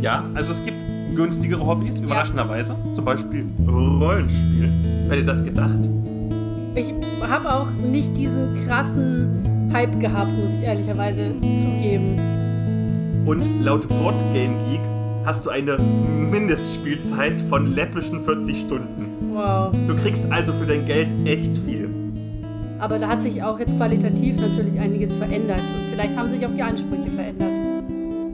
Ja, also es gibt günstigere Hobbys, überraschenderweise. Zum Beispiel Rollenspiel. Wer hätte das gedacht? Ich habe auch nicht diesen krassen Hype gehabt, muss ich ehrlicherweise zugeben. Und laut Board Game Geek hast du eine Mindestspielzeit von läppischen 40 Stunden. Wow. Du kriegst also für dein Geld echt viel. Aber da hat sich auch jetzt qualitativ natürlich einiges verändert. Und vielleicht haben sich auch die Ansprüche verändert.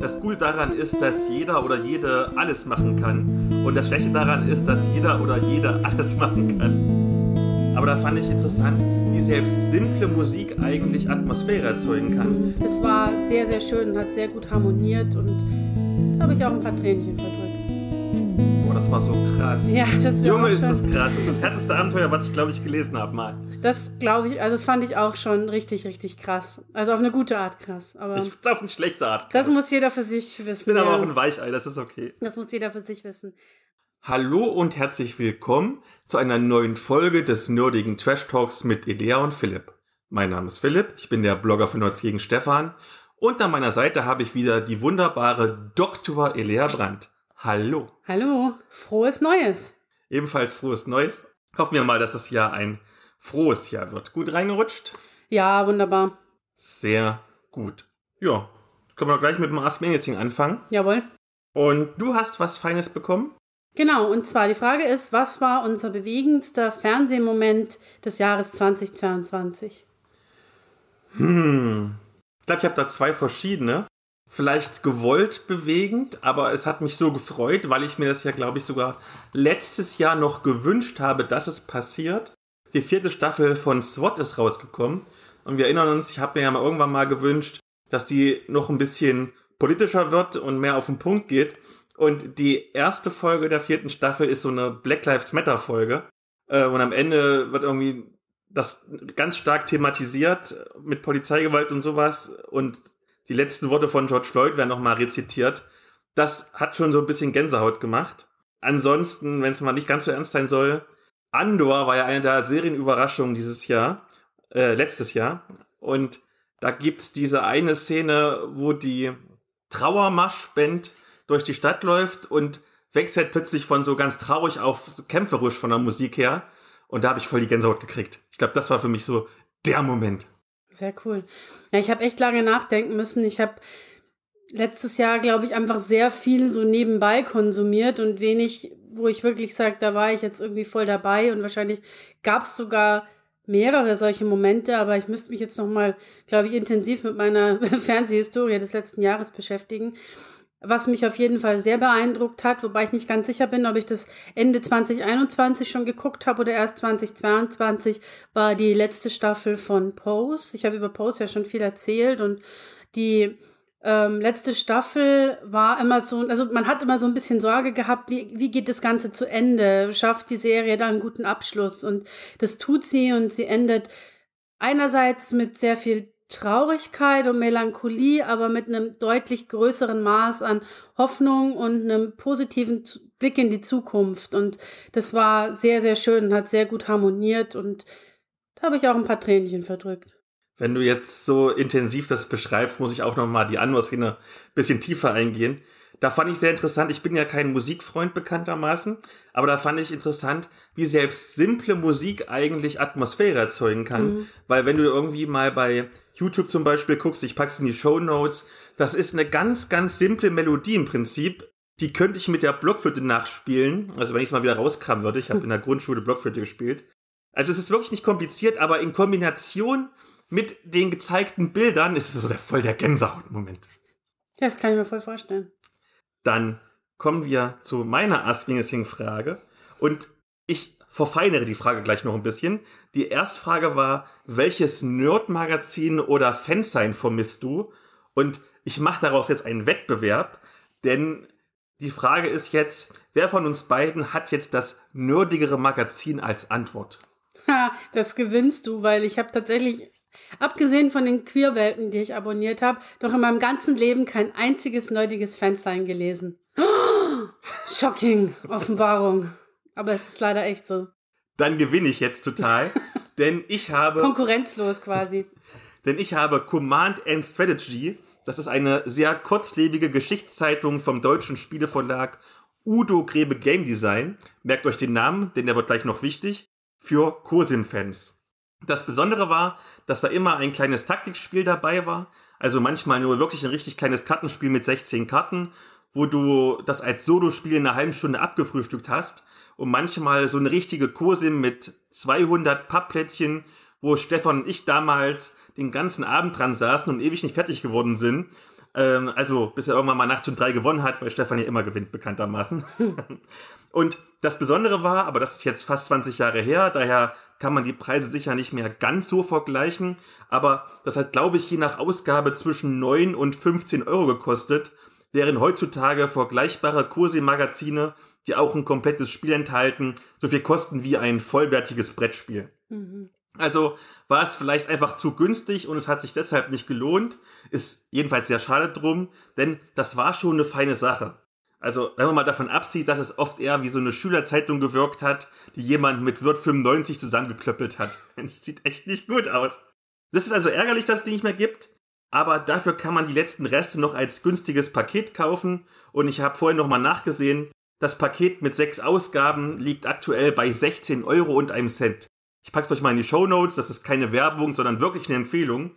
Das Gute daran ist, dass jeder oder jede alles machen kann. Und das Schlechte daran ist, dass jeder oder jede alles machen kann. Aber da fand ich interessant, wie selbst simple Musik eigentlich Atmosphäre erzeugen kann. Das war sehr, sehr schön und hat sehr gut harmoniert. Und da habe ich auch ein paar Tränchen verdrückt. Boah, das war so krass. Ja, das Junge, ist das krass. Das ist das härteste Abenteuer, was ich, glaube ich, gelesen habe mal. Das glaube ich, also das fand ich auch schon richtig, richtig krass. Also auf eine gute Art krass. Aber Ich find's auf eine schlechte Art. das krass. muss jeder für sich wissen. ich bin aber ja. auch ein Weichei, das ist okay. Das muss jeder für sich wissen. Hallo und herzlich willkommen zu einer neuen Folge des nerdigen Trash Talks mit Elea und Philipp. Mein Name ist Philipp, ich bin der Blogger von Nerds gegen Stefan und an meiner Seite habe ich wieder die wunderbare Dr. Elea Brandt. Hallo. Hallo, frohes Neues. Ebenfalls frohes Neues. Hoffen wir mal, dass das Jahr ein frohes Jahr wird. Gut reingerutscht? Ja, wunderbar. Sehr gut. Ja, können wir gleich mit dem Ask Anything anfangen. Jawohl. Und du hast was Feines bekommen? Genau, und zwar die Frage ist, was war unser bewegendster Fernsehmoment des Jahres 2022? Hm. Ich glaube, ich habe da zwei verschiedene. Vielleicht gewollt bewegend, aber es hat mich so gefreut, weil ich mir das ja, glaube ich, sogar letztes Jahr noch gewünscht habe, dass es passiert. Die vierte Staffel von SWAT ist rausgekommen. Und wir erinnern uns, ich habe mir ja mal irgendwann mal gewünscht, dass die noch ein bisschen politischer wird und mehr auf den Punkt geht. Und die erste Folge der vierten Staffel ist so eine Black Lives Matter Folge. Äh, und am Ende wird irgendwie das ganz stark thematisiert mit Polizeigewalt und sowas. Und die letzten Worte von George Floyd werden nochmal rezitiert. Das hat schon so ein bisschen Gänsehaut gemacht. Ansonsten, wenn es mal nicht ganz so ernst sein soll, Andor war ja eine der Serienüberraschungen dieses Jahr, äh, letztes Jahr. Und da gibt's diese eine Szene, wo die Trauermarschband durch die Stadt läuft und wechselt plötzlich von so ganz traurig auf so kämpferisch von der Musik her. Und da habe ich voll die Gänsehaut gekriegt. Ich glaube, das war für mich so der Moment. Sehr cool. Ja, ich habe echt lange nachdenken müssen. Ich habe letztes Jahr, glaube ich, einfach sehr viel so nebenbei konsumiert und wenig, wo ich wirklich sage, da war ich jetzt irgendwie voll dabei und wahrscheinlich gab es sogar mehrere solche Momente, aber ich müsste mich jetzt noch mal, glaube ich, intensiv mit meiner Fernsehhistorie des letzten Jahres beschäftigen. Was mich auf jeden Fall sehr beeindruckt hat, wobei ich nicht ganz sicher bin, ob ich das Ende 2021 schon geguckt habe oder erst 2022, war die letzte Staffel von Pose. Ich habe über Pose ja schon viel erzählt und die ähm, letzte Staffel war immer so, also man hat immer so ein bisschen Sorge gehabt, wie, wie geht das Ganze zu Ende? Schafft die Serie da einen guten Abschluss? Und das tut sie und sie endet einerseits mit sehr viel Traurigkeit und Melancholie, aber mit einem deutlich größeren Maß an Hoffnung und einem positiven Blick in die Zukunft. Und das war sehr, sehr schön und hat sehr gut harmoniert und da habe ich auch ein paar Tränchen verdrückt. Wenn du jetzt so intensiv das beschreibst, muss ich auch noch mal die Andor-Szene ein bisschen tiefer eingehen. Da fand ich sehr interessant, ich bin ja kein Musikfreund bekanntermaßen, aber da fand ich interessant, wie selbst simple Musik eigentlich Atmosphäre erzeugen kann. Weil wenn du irgendwie mal bei YouTube zum Beispiel guckst, ich pack's in die Show Notes, das ist eine ganz, ganz simple Melodie im Prinzip. Die könnte ich mit der Blockflöte nachspielen. Also wenn ich es mal wieder rauskramen würde, ich habe in der Grundschule Blockflöte gespielt. Also es ist wirklich nicht kompliziert, aber in Kombination mit den gezeigten Bildern ist es so der voll der Gänsehautmoment. Ja, das kann ich mir voll vorstellen. Dann kommen wir zu meiner Ask-Frage und ich verfeinere die Frage gleich noch ein bisschen. Die Erstfrage war, welches Nerd-Magazin oder Fansign vermisst du? Und ich mache daraus jetzt einen Wettbewerb, denn die Frage ist jetzt, wer von uns beiden hat jetzt das nerdigere Magazin als Antwort? Ha, das gewinnst du, weil ich habe tatsächlich, abgesehen von den Queerwelten, die ich abonniert habe, noch in meinem ganzen Leben kein einziges nerdiges Fansign gelesen. Shocking, Offenbarung. Aber es ist leider echt so. Dann gewinne ich jetzt total, denn ich habe Konkurrenzlos quasi. Denn ich habe Command and Strategy Das ist eine sehr kurzlebige Geschichtszeitung vom deutschen Spieleverlag Udo Grebe Game Design. Merkt euch den Namen, denn der wird gleich noch wichtig. Für Cosim-Fans. Das Besondere war, dass da immer ein kleines Taktikspiel dabei war. Also manchmal nur wirklich ein richtig kleines Kartenspiel mit 16 Karten, wo du das als Solo-Spiel in einer halben Stunde abgefrühstückt hast. Und manchmal so eine richtige Cosim mit 200 Pappplättchen, wo Stefan und ich damals den ganzen Abend dran saßen und ewig nicht fertig geworden sind. Ähm, also, bis er irgendwann mal nachts um drei gewonnen hat, weil Stefan ja immer gewinnt, bekanntermaßen. und das Besondere war, aber das ist jetzt fast 20 Jahre her, daher kann man die Preise sicher nicht mehr ganz so vergleichen, aber das hat, glaube ich, je nach Ausgabe zwischen 9 und 15 Euro gekostet, während heutzutage vergleichbare Kursi-Magazine, die auch ein komplettes Spiel enthalten, so viel kosten wie ein vollwertiges Brettspiel. Mhm. Also war es vielleicht einfach zu günstig und es hat sich deshalb nicht gelohnt. Ist jedenfalls sehr schade drum, denn das war schon eine feine Sache. Also, wenn man mal davon absieht, dass es oft eher wie so eine Schülerzeitung gewirkt hat, die jemand mit Wirt 95 zusammengeklöppelt hat. Es sieht echt nicht gut aus. Das ist also ärgerlich, dass es die nicht mehr gibt, aber dafür kann man die letzten Reste noch als günstiges Paket kaufen und ich habe vorhin nochmal nachgesehen, das Paket mit sechs Ausgaben liegt aktuell bei 16 Euro und einem Cent. Ich pack's euch mal in die Show Notes. Das ist keine Werbung, sondern wirklich eine Empfehlung.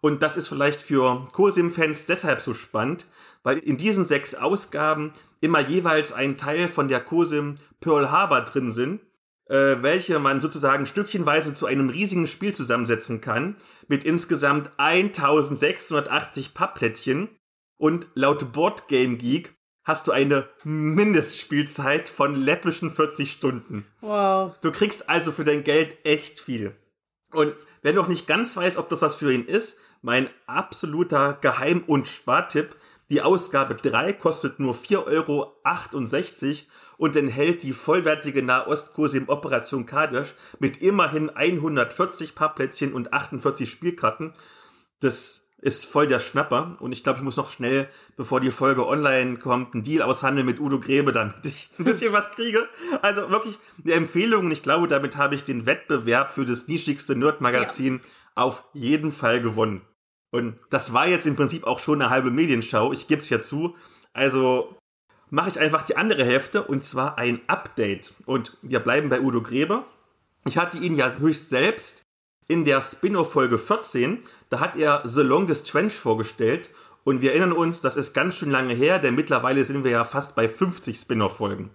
Und das ist vielleicht für Kursim-Fans deshalb so spannend, weil in diesen sechs Ausgaben immer jeweils ein Teil von der Kursim Pearl Harbor drin sind, äh, welche man sozusagen stückchenweise zu einem riesigen Spiel zusammensetzen kann, mit insgesamt 1680 Pappplättchen. Und laut Board Game Geek hast du eine Mindestspielzeit von läppischen 40 Stunden. Wow. Du kriegst also für dein Geld echt viel. Und wer noch nicht ganz weiß, ob das was für ihn ist, mein absoluter Geheim- und Spartipp, die Ausgabe 3 kostet nur 4,68 Euro und enthält die vollwertige Nahostkurse im Operation Kadesh mit immerhin 140 Pappplätzchen und 48 Spielkarten. Das ist voll der Schnapper. Und ich glaube, ich muss noch schnell, bevor die Folge online kommt, einen Deal aushandeln mit Udo Grebe, damit ich ein bisschen was kriege. Also wirklich eine Empfehlung. Und ich glaube, damit habe ich den Wettbewerb für das nischigste Nerd-Magazin ja. auf jeden Fall gewonnen. Und das war jetzt im Prinzip auch schon eine halbe Medienschau. Ich gebe es ja zu. Also mache ich einfach die andere Hälfte und zwar ein Update. Und wir bleiben bei Udo Grebe. Ich hatte ihn ja höchst selbst in der Spin-off-Folge 14, da hat er The Longest Trench vorgestellt und wir erinnern uns, das ist ganz schön lange her, denn mittlerweile sind wir ja fast bei 50 Spin-off-Folgen.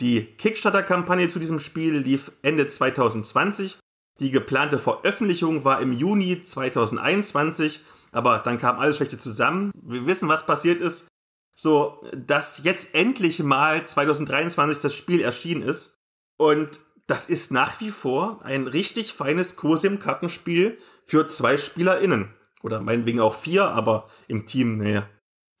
Die Kickstarter-Kampagne zu diesem Spiel lief Ende 2020. Die geplante Veröffentlichung war im Juni 2021, aber dann kam alles Schlechte zusammen. Wir wissen, was passiert ist. So, dass jetzt endlich mal 2023 das Spiel erschienen ist. Und das ist nach wie vor ein richtig feines Kursim-Kartenspiel für zwei SpielerInnen. Oder meinetwegen auch vier, aber im Team, nee,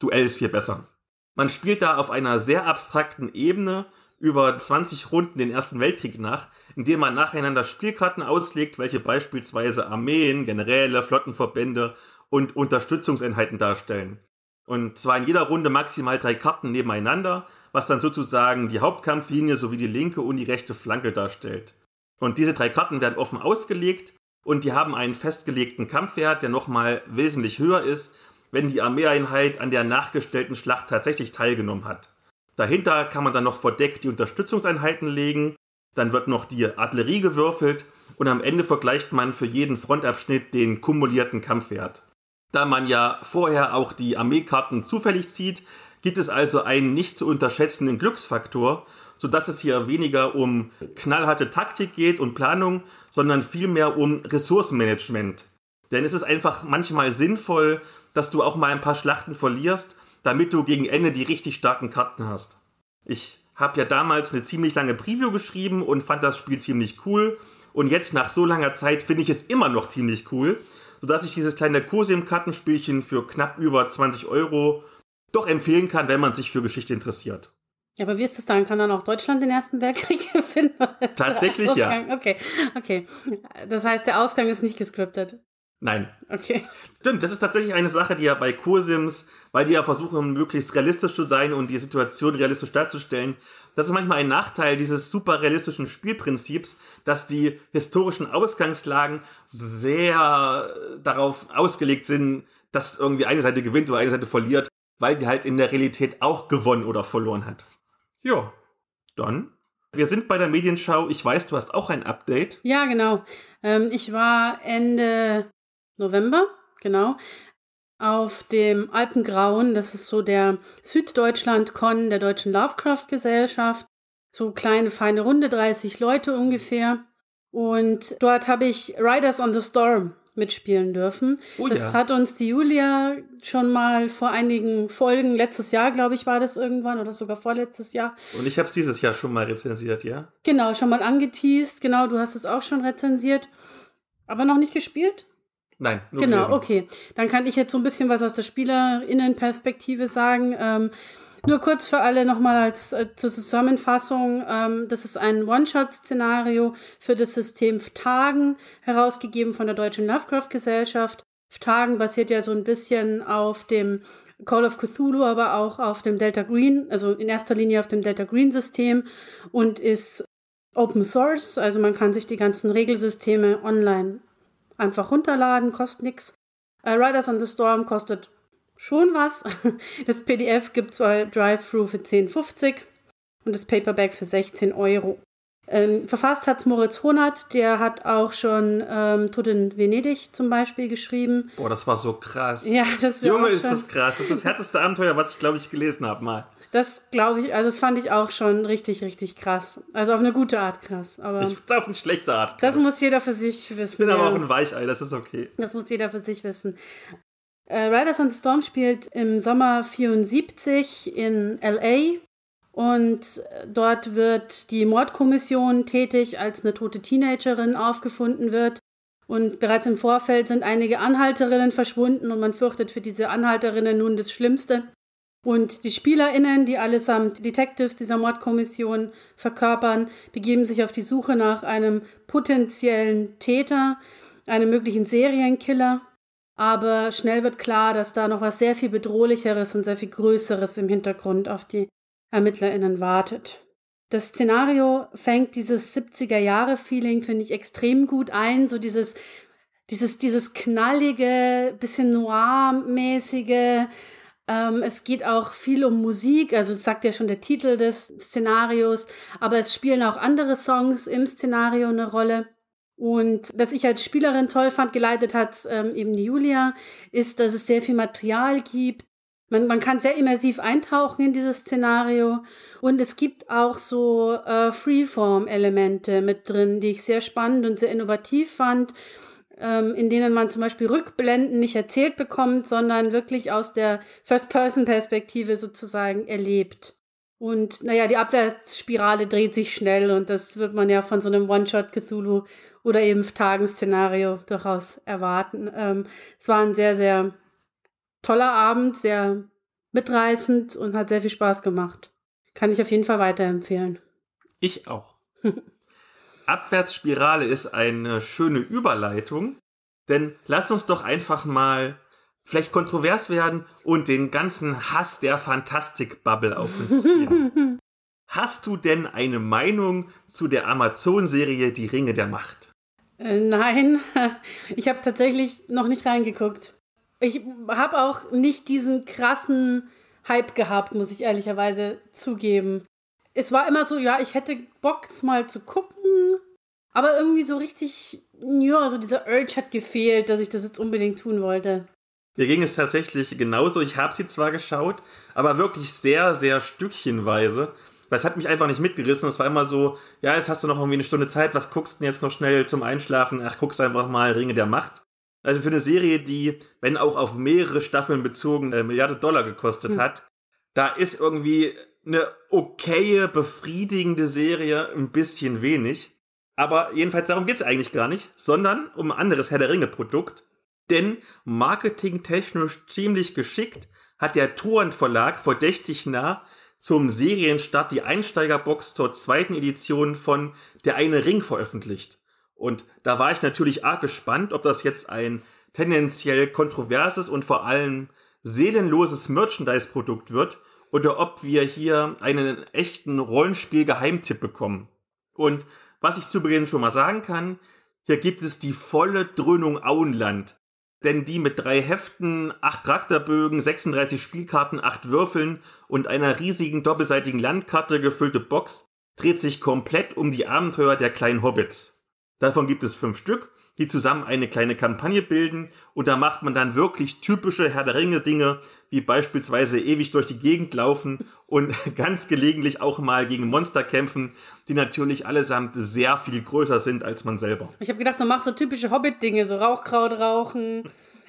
Duell ist viel besser. Man spielt da auf einer sehr abstrakten Ebene über 20 Runden den Ersten Weltkrieg nach, indem man nacheinander Spielkarten auslegt, welche beispielsweise Armeen, Generäle, Flottenverbände und Unterstützungseinheiten darstellen. Und zwar in jeder Runde maximal drei Karten nebeneinander, was dann sozusagen die Hauptkampflinie sowie die linke und die rechte Flanke darstellt. Und diese drei Karten werden offen ausgelegt und die haben einen festgelegten Kampfwert, der nochmal wesentlich höher ist, wenn die Armeeeinheit an der nachgestellten Schlacht tatsächlich teilgenommen hat. Dahinter kann man dann noch verdeckt die Unterstützungseinheiten legen, dann wird noch die Artillerie gewürfelt und am Ende vergleicht man für jeden Frontabschnitt den kumulierten Kampfwert. Da man ja vorher auch die Armeekarten zufällig zieht, gibt es also einen nicht zu unterschätzenden Glücksfaktor, sodass es hier weniger um knallharte Taktik geht und Planung, sondern vielmehr um Ressourcenmanagement. Denn es ist einfach manchmal sinnvoll, dass du auch mal ein paar Schlachten verlierst, damit du gegen Ende die richtig starken Karten hast. Ich habe ja damals eine ziemlich lange Preview geschrieben und fand das Spiel ziemlich cool. Und jetzt nach so langer Zeit finde ich es immer noch ziemlich cool sodass ich dieses kleine Cosim-Kartenspielchen für knapp über 20 Euro doch empfehlen kann, wenn man sich für Geschichte interessiert. Ja, aber wie ist das dann? Kann dann auch Deutschland den Ersten Weltkrieg gewinnen? Tatsächlich ja. Okay, okay. Das heißt, der Ausgang ist nicht gescriptet. Nein. Okay. Stimmt, das ist tatsächlich eine Sache, die ja bei Kursims, weil die ja versuchen, möglichst realistisch zu sein und die Situation realistisch darzustellen, das ist manchmal ein Nachteil dieses super realistischen Spielprinzips, dass die historischen Ausgangslagen sehr darauf ausgelegt sind, dass irgendwie eine Seite gewinnt oder eine Seite verliert, weil die halt in der Realität auch gewonnen oder verloren hat. Ja, dann. Wir sind bei der Medienschau. Ich weiß, du hast auch ein Update. Ja, genau. Ähm, ich war Ende November, genau, auf dem Alpengrauen. Das ist so der Süddeutschland-Con der Deutschen Lovecraft-Gesellschaft. So kleine, feine Runde, 30 Leute ungefähr. Und dort habe ich Riders on the Storm mitspielen dürfen. Oh, das ja. hat uns die Julia schon mal vor einigen Folgen, letztes Jahr, glaube ich, war das irgendwann oder sogar vorletztes Jahr. Und ich habe es dieses Jahr schon mal rezensiert, ja? Genau, schon mal angeteased. Genau, du hast es auch schon rezensiert. Aber noch nicht gespielt? Nein, nur Genau, gelesen. okay. Dann kann ich jetzt so ein bisschen was aus der Spielerinnenperspektive sagen. Ähm, nur kurz für alle nochmal als äh, zur Zusammenfassung. Ähm, das ist ein One-Shot-Szenario für das System Phtagen, herausgegeben von der Deutschen Lovecraft-Gesellschaft. Phtagen basiert ja so ein bisschen auf dem Call of Cthulhu, aber auch auf dem Delta Green, also in erster Linie auf dem Delta Green-System und ist Open Source, also man kann sich die ganzen Regelsysteme online einfach runterladen, kostet nichts. Uh, Riders on the Storm kostet schon was. Das PDF gibt zwar Drive-Thru für 10,50 und das Paperback für 16 Euro. Ähm, verfasst hat Moritz Honert, der hat auch schon ähm, Tod in Venedig zum Beispiel geschrieben. Boah, das war so krass. Ja, das Junge, ist das krass. Das ist das härteste Abenteuer, was ich, glaube ich, gelesen habe mal. Das glaube ich, also das fand ich auch schon richtig, richtig krass. Also auf eine gute Art krass. Aber ich auf eine schlechte Art krass. Das muss jeder für sich wissen. Ich bin ja. aber auch ein Weichei, das ist okay. Das muss jeder für sich wissen. Äh, Riders on the Storm spielt im Sommer 74 in LA und dort wird die Mordkommission tätig, als eine tote Teenagerin aufgefunden wird. Und bereits im Vorfeld sind einige Anhalterinnen verschwunden und man fürchtet für diese Anhalterinnen nun das Schlimmste. Und die SpielerInnen, die allesamt Detectives dieser Mordkommission verkörpern, begeben sich auf die Suche nach einem potenziellen Täter, einem möglichen Serienkiller. Aber schnell wird klar, dass da noch was sehr viel bedrohlicheres und sehr viel Größeres im Hintergrund auf die ErmittlerInnen wartet. Das Szenario fängt dieses 70er-Jahre-Feeling, finde ich, extrem gut ein. So dieses, dieses, dieses knallige, bisschen noir-mäßige. Ähm, es geht auch viel um Musik, also das sagt ja schon der Titel des Szenarios, aber es spielen auch andere Songs im Szenario eine Rolle. Und was ich als Spielerin toll fand, geleitet hat ähm, eben die Julia, ist, dass es sehr viel Material gibt. Man, man kann sehr immersiv eintauchen in dieses Szenario. Und es gibt auch so äh, Freeform-Elemente mit drin, die ich sehr spannend und sehr innovativ fand, ähm, in denen man zum Beispiel Rückblenden nicht erzählt bekommt, sondern wirklich aus der First-Person-Perspektive sozusagen erlebt. Und naja, die Abwärtsspirale dreht sich schnell und das wird man ja von so einem One-Shot Cthulhu oder eben Tagenszenario durchaus erwarten. Ähm, es war ein sehr, sehr toller Abend, sehr mitreißend und hat sehr viel Spaß gemacht. Kann ich auf jeden Fall weiterempfehlen. Ich auch. Abwärtsspirale ist eine schöne Überleitung, denn lass uns doch einfach mal vielleicht kontrovers werden und den ganzen Hass der Fantastik-Bubble auf uns ziehen. Hast du denn eine Meinung zu der Amazon-Serie Die Ringe der Macht? Äh, nein, ich habe tatsächlich noch nicht reingeguckt. Ich habe auch nicht diesen krassen Hype gehabt, muss ich ehrlicherweise zugeben. Es war immer so, ja, ich hätte Bock, es mal zu gucken, aber irgendwie so richtig, ja, so dieser Urge hat gefehlt, dass ich das jetzt unbedingt tun wollte. Mir ging es tatsächlich genauso. Ich habe sie zwar geschaut, aber wirklich sehr, sehr stückchenweise. Weil es hat mich einfach nicht mitgerissen. Es war immer so, ja, jetzt hast du noch irgendwie eine Stunde Zeit, was guckst du denn jetzt noch schnell zum Einschlafen? Ach, guckst einfach mal Ringe der Macht. Also für eine Serie, die, wenn auch auf mehrere Staffeln bezogen, äh, Milliarde Dollar gekostet hm. hat, da ist irgendwie eine okaye, befriedigende Serie ein bisschen wenig. Aber jedenfalls darum geht es eigentlich gar nicht, sondern um ein anderes Herr der Ringe-Produkt. Denn marketingtechnisch ziemlich geschickt hat der Torrent Verlag verdächtig nah zum Serienstart die Einsteigerbox zur zweiten Edition von Der eine Ring veröffentlicht. Und da war ich natürlich arg gespannt, ob das jetzt ein tendenziell kontroverses und vor allem seelenloses Merchandise-Produkt wird oder ob wir hier einen echten Rollenspiel-Geheimtipp bekommen. Und was ich zu Beginn schon mal sagen kann, hier gibt es die volle Dröhnung Auenland. denn die mit drei Heften, acht Charakterbögen, 36 Spielkarten, acht Würfeln und einer riesigen doppelseitigen Landkarte gefüllte Box dreht sich komplett um die Abenteuer der kleinen Hobbits. Davon gibt es fünf Stück, die zusammen eine kleine Kampagne bilden und da macht man dann wirklich typische Herr der Ringe Dinge, wie beispielsweise ewig durch die Gegend laufen und ganz gelegentlich auch mal gegen Monster kämpfen, die natürlich allesamt sehr viel größer sind als man selber. Ich habe gedacht, man macht so typische Hobbit-Dinge, so Rauchkraut rauchen,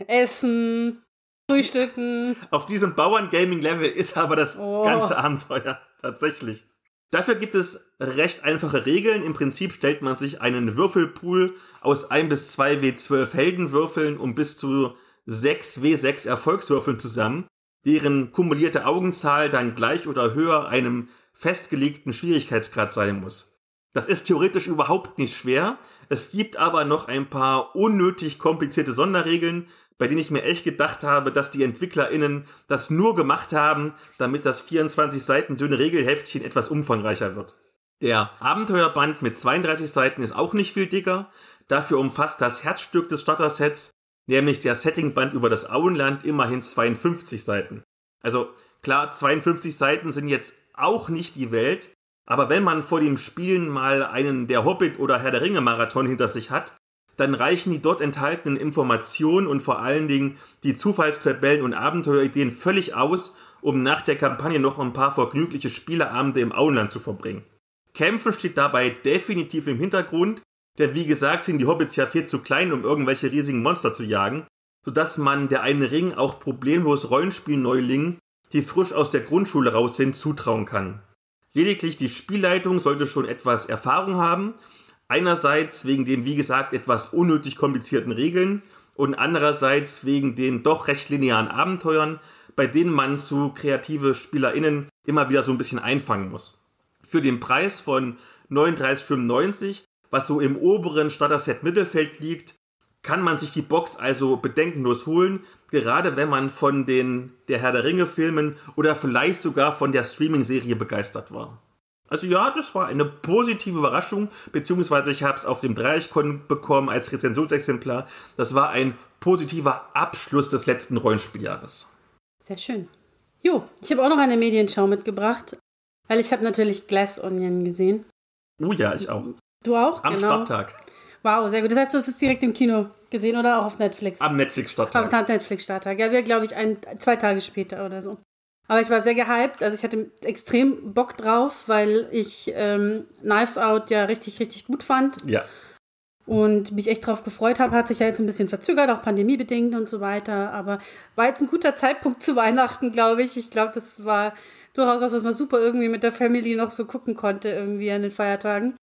essen, frühstücken. Auf diesem Bauern-Gaming-Level ist aber das oh. ganze Abenteuer tatsächlich. Dafür gibt es recht einfache Regeln. Im Prinzip stellt man sich einen Würfelpool aus 1 bis 2 W12 Heldenwürfeln und bis zu 6 W6 Erfolgswürfeln zusammen, deren kumulierte Augenzahl dann gleich oder höher einem festgelegten Schwierigkeitsgrad sein muss. Das ist theoretisch überhaupt nicht schwer. Es gibt aber noch ein paar unnötig komplizierte Sonderregeln, bei denen ich mir echt gedacht habe, dass die EntwicklerInnen das nur gemacht haben, damit das 24 Seiten dünne Regelheftchen etwas umfangreicher wird. Der Abenteuerband mit 32 Seiten ist auch nicht viel dicker, dafür umfasst das Herzstück des Starter-Sets, nämlich der Settingband über das Auenland, immerhin 52 Seiten. Also klar, 52 Seiten sind jetzt auch nicht die Welt, aber wenn man vor dem Spielen mal einen der Hobbit oder Herr der Ringe Marathon hinter sich hat, dann reichen die dort enthaltenen Informationen und vor allen Dingen die Zufallstabellen und Abenteuerideen völlig aus, um nach der Kampagne noch ein paar vergnügliche Spieleabende im Auenland zu verbringen. Kämpfen steht dabei definitiv im Hintergrund, denn wie gesagt sind die Hobbits ja viel zu klein, um irgendwelche riesigen Monster zu jagen, sodass man der einen Ring auch problemlos Rollenspielneulingen, die frisch aus der Grundschule raus sind, zutrauen kann. Lediglich die Spielleitung sollte schon etwas Erfahrung haben Einerseits wegen den, wie gesagt, etwas unnötig komplizierten Regeln und andererseits wegen den doch recht linearen Abenteuern, bei denen man zu kreative SpielerInnen immer wieder so ein bisschen einfangen muss. Für den Preis von 39,95, was so im oberen Starter-Set Mittelfeld liegt, kann man sich die Box also bedenkenlos holen, gerade wenn man von den der Herr der Ringe Filmen oder vielleicht sogar von der Streaming-Serie begeistert war. Also ja, das war eine positive Überraschung, beziehungsweise ich habe es auf dem Dreieichkon bekommen als Rezensionsexemplar. Das war ein positiver Abschluss des letzten Rollenspieljahres. Sehr schön. Jo, ich habe auch noch eine Medienschau mitgebracht, weil ich habe natürlich Glass Onion gesehen. Oh ja, ich auch. Du auch? Am genau. Stadttag. Wow, sehr gut. Das heißt, du hast es direkt im Kino gesehen oder auch auf Netflix? Am Netflix-Stadttag. Am Netflix-Stadttag. Ja, wir, glaube ich, ein, zwei Tage später oder so. Aber ich war sehr gehypt. Also ich hatte extrem Bock drauf, weil ich ähm, Knives Out ja richtig, richtig gut fand. Ja. Und mich echt drauf gefreut habe. Hat sich ja jetzt ein bisschen verzögert, auch pandemiebedingt und so weiter. Aber war jetzt ein guter Zeitpunkt zu Weihnachten, glaube ich. Ich glaube, das war durchaus was, was man super irgendwie mit der Family noch so gucken konnte, irgendwie an den Feiertagen.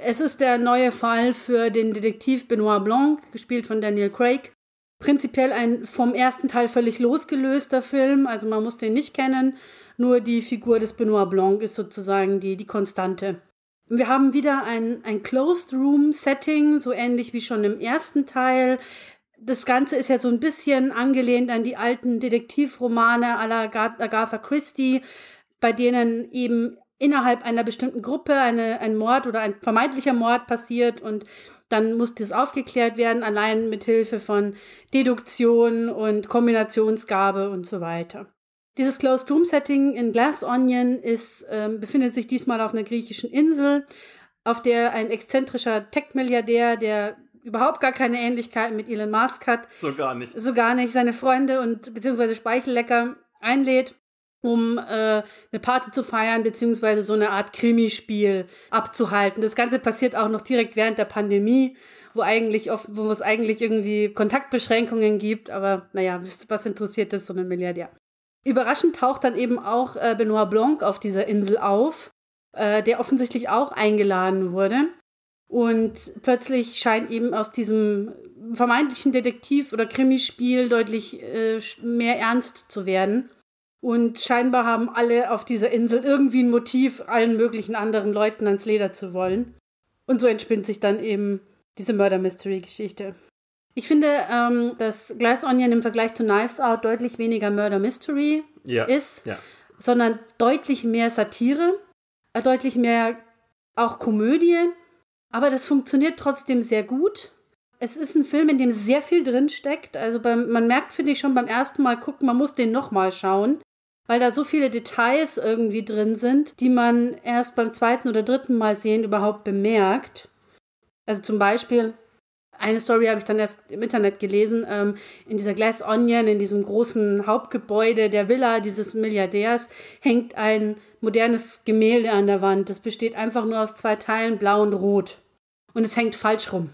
Es ist der neue Fall für den Detektiv Benoit Blanc, gespielt von Daniel Craig prinzipiell ein vom ersten Teil völlig losgelöster Film. Also man muss den nicht kennen. Nur die Figur des Benoit Blanc ist sozusagen die, die Konstante. Wir haben wieder ein, ein Closed Room Setting, so ähnlich wie schon im ersten Teil. Das Ganze ist ja so ein bisschen angelehnt an die alten Detektivromane à la Agatha Christie, bei denen eben innerhalb einer bestimmten Gruppe eine, ein Mord oder ein vermeintlicher Mord passiert und dann muss das aufgeklärt werden, allein mit Hilfe von Deduktion und Kombinationsgabe und so weiter. Dieses Closed Room Setting in Glass Onion ist, ähm, befindet sich diesmal auf einer griechischen Insel, auf der ein exzentrischer Tech-Milliardär, der überhaupt gar keine Ähnlichkeit mit Elon Musk hat, so gar nicht, so gar nicht, seine Freunde und beziehungsweise Speichellecker einlädt um äh, eine Party zu feiern, beziehungsweise so eine Art Krimispiel abzuhalten. Das Ganze passiert auch noch direkt während der Pandemie, wo eigentlich oft, wo es eigentlich irgendwie Kontaktbeschränkungen gibt, aber naja, was interessiert das so einen Milliardär? Überraschend taucht dann eben auch äh, Benoit Blanc auf dieser Insel auf, äh, der offensichtlich auch eingeladen wurde. Und plötzlich scheint eben aus diesem vermeintlichen Detektiv- oder Krimispiel deutlich äh, mehr ernst zu werden. Und scheinbar haben alle auf dieser Insel irgendwie ein Motiv, allen möglichen anderen Leuten ans Leder zu wollen. Und so entspinnt sich dann eben diese Murder Mystery Geschichte. Ich finde, ähm, dass Glass Onion im Vergleich zu Knives Out deutlich weniger Murder Mystery ja, ist, ja. sondern deutlich mehr Satire, äh, deutlich mehr auch Komödie. Aber das funktioniert trotzdem sehr gut. Es ist ein Film, in dem sehr viel drin steckt. Also beim, man merkt, finde ich, schon beim ersten Mal gucken, man muss den nochmal schauen, weil da so viele Details irgendwie drin sind, die man erst beim zweiten oder dritten Mal sehen überhaupt bemerkt. Also zum Beispiel, eine Story habe ich dann erst im Internet gelesen, ähm, in dieser Glass Onion, in diesem großen Hauptgebäude der Villa dieses Milliardärs, hängt ein modernes Gemälde an der Wand. Das besteht einfach nur aus zwei Teilen, blau und rot. Und es hängt falsch rum.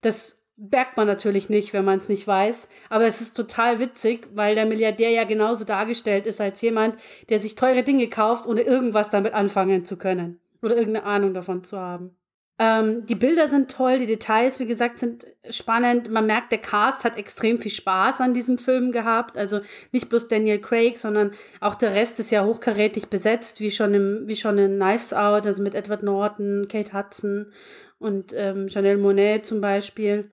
Das merkt man natürlich nicht, wenn man es nicht weiß. Aber es ist total witzig, weil der Milliardär ja genauso dargestellt ist als jemand, der sich teure Dinge kauft, ohne irgendwas damit anfangen zu können. Oder irgendeine Ahnung davon zu haben. Ähm, die Bilder sind toll, die Details, wie gesagt, sind spannend. Man merkt, der Cast hat extrem viel Spaß an diesem Film gehabt. Also nicht bloß Daniel Craig, sondern auch der Rest ist ja hochkarätig besetzt, wie schon im, wie schon in Knives Out, also mit Edward Norton, Kate Hudson und ähm, Chanel Monet zum Beispiel.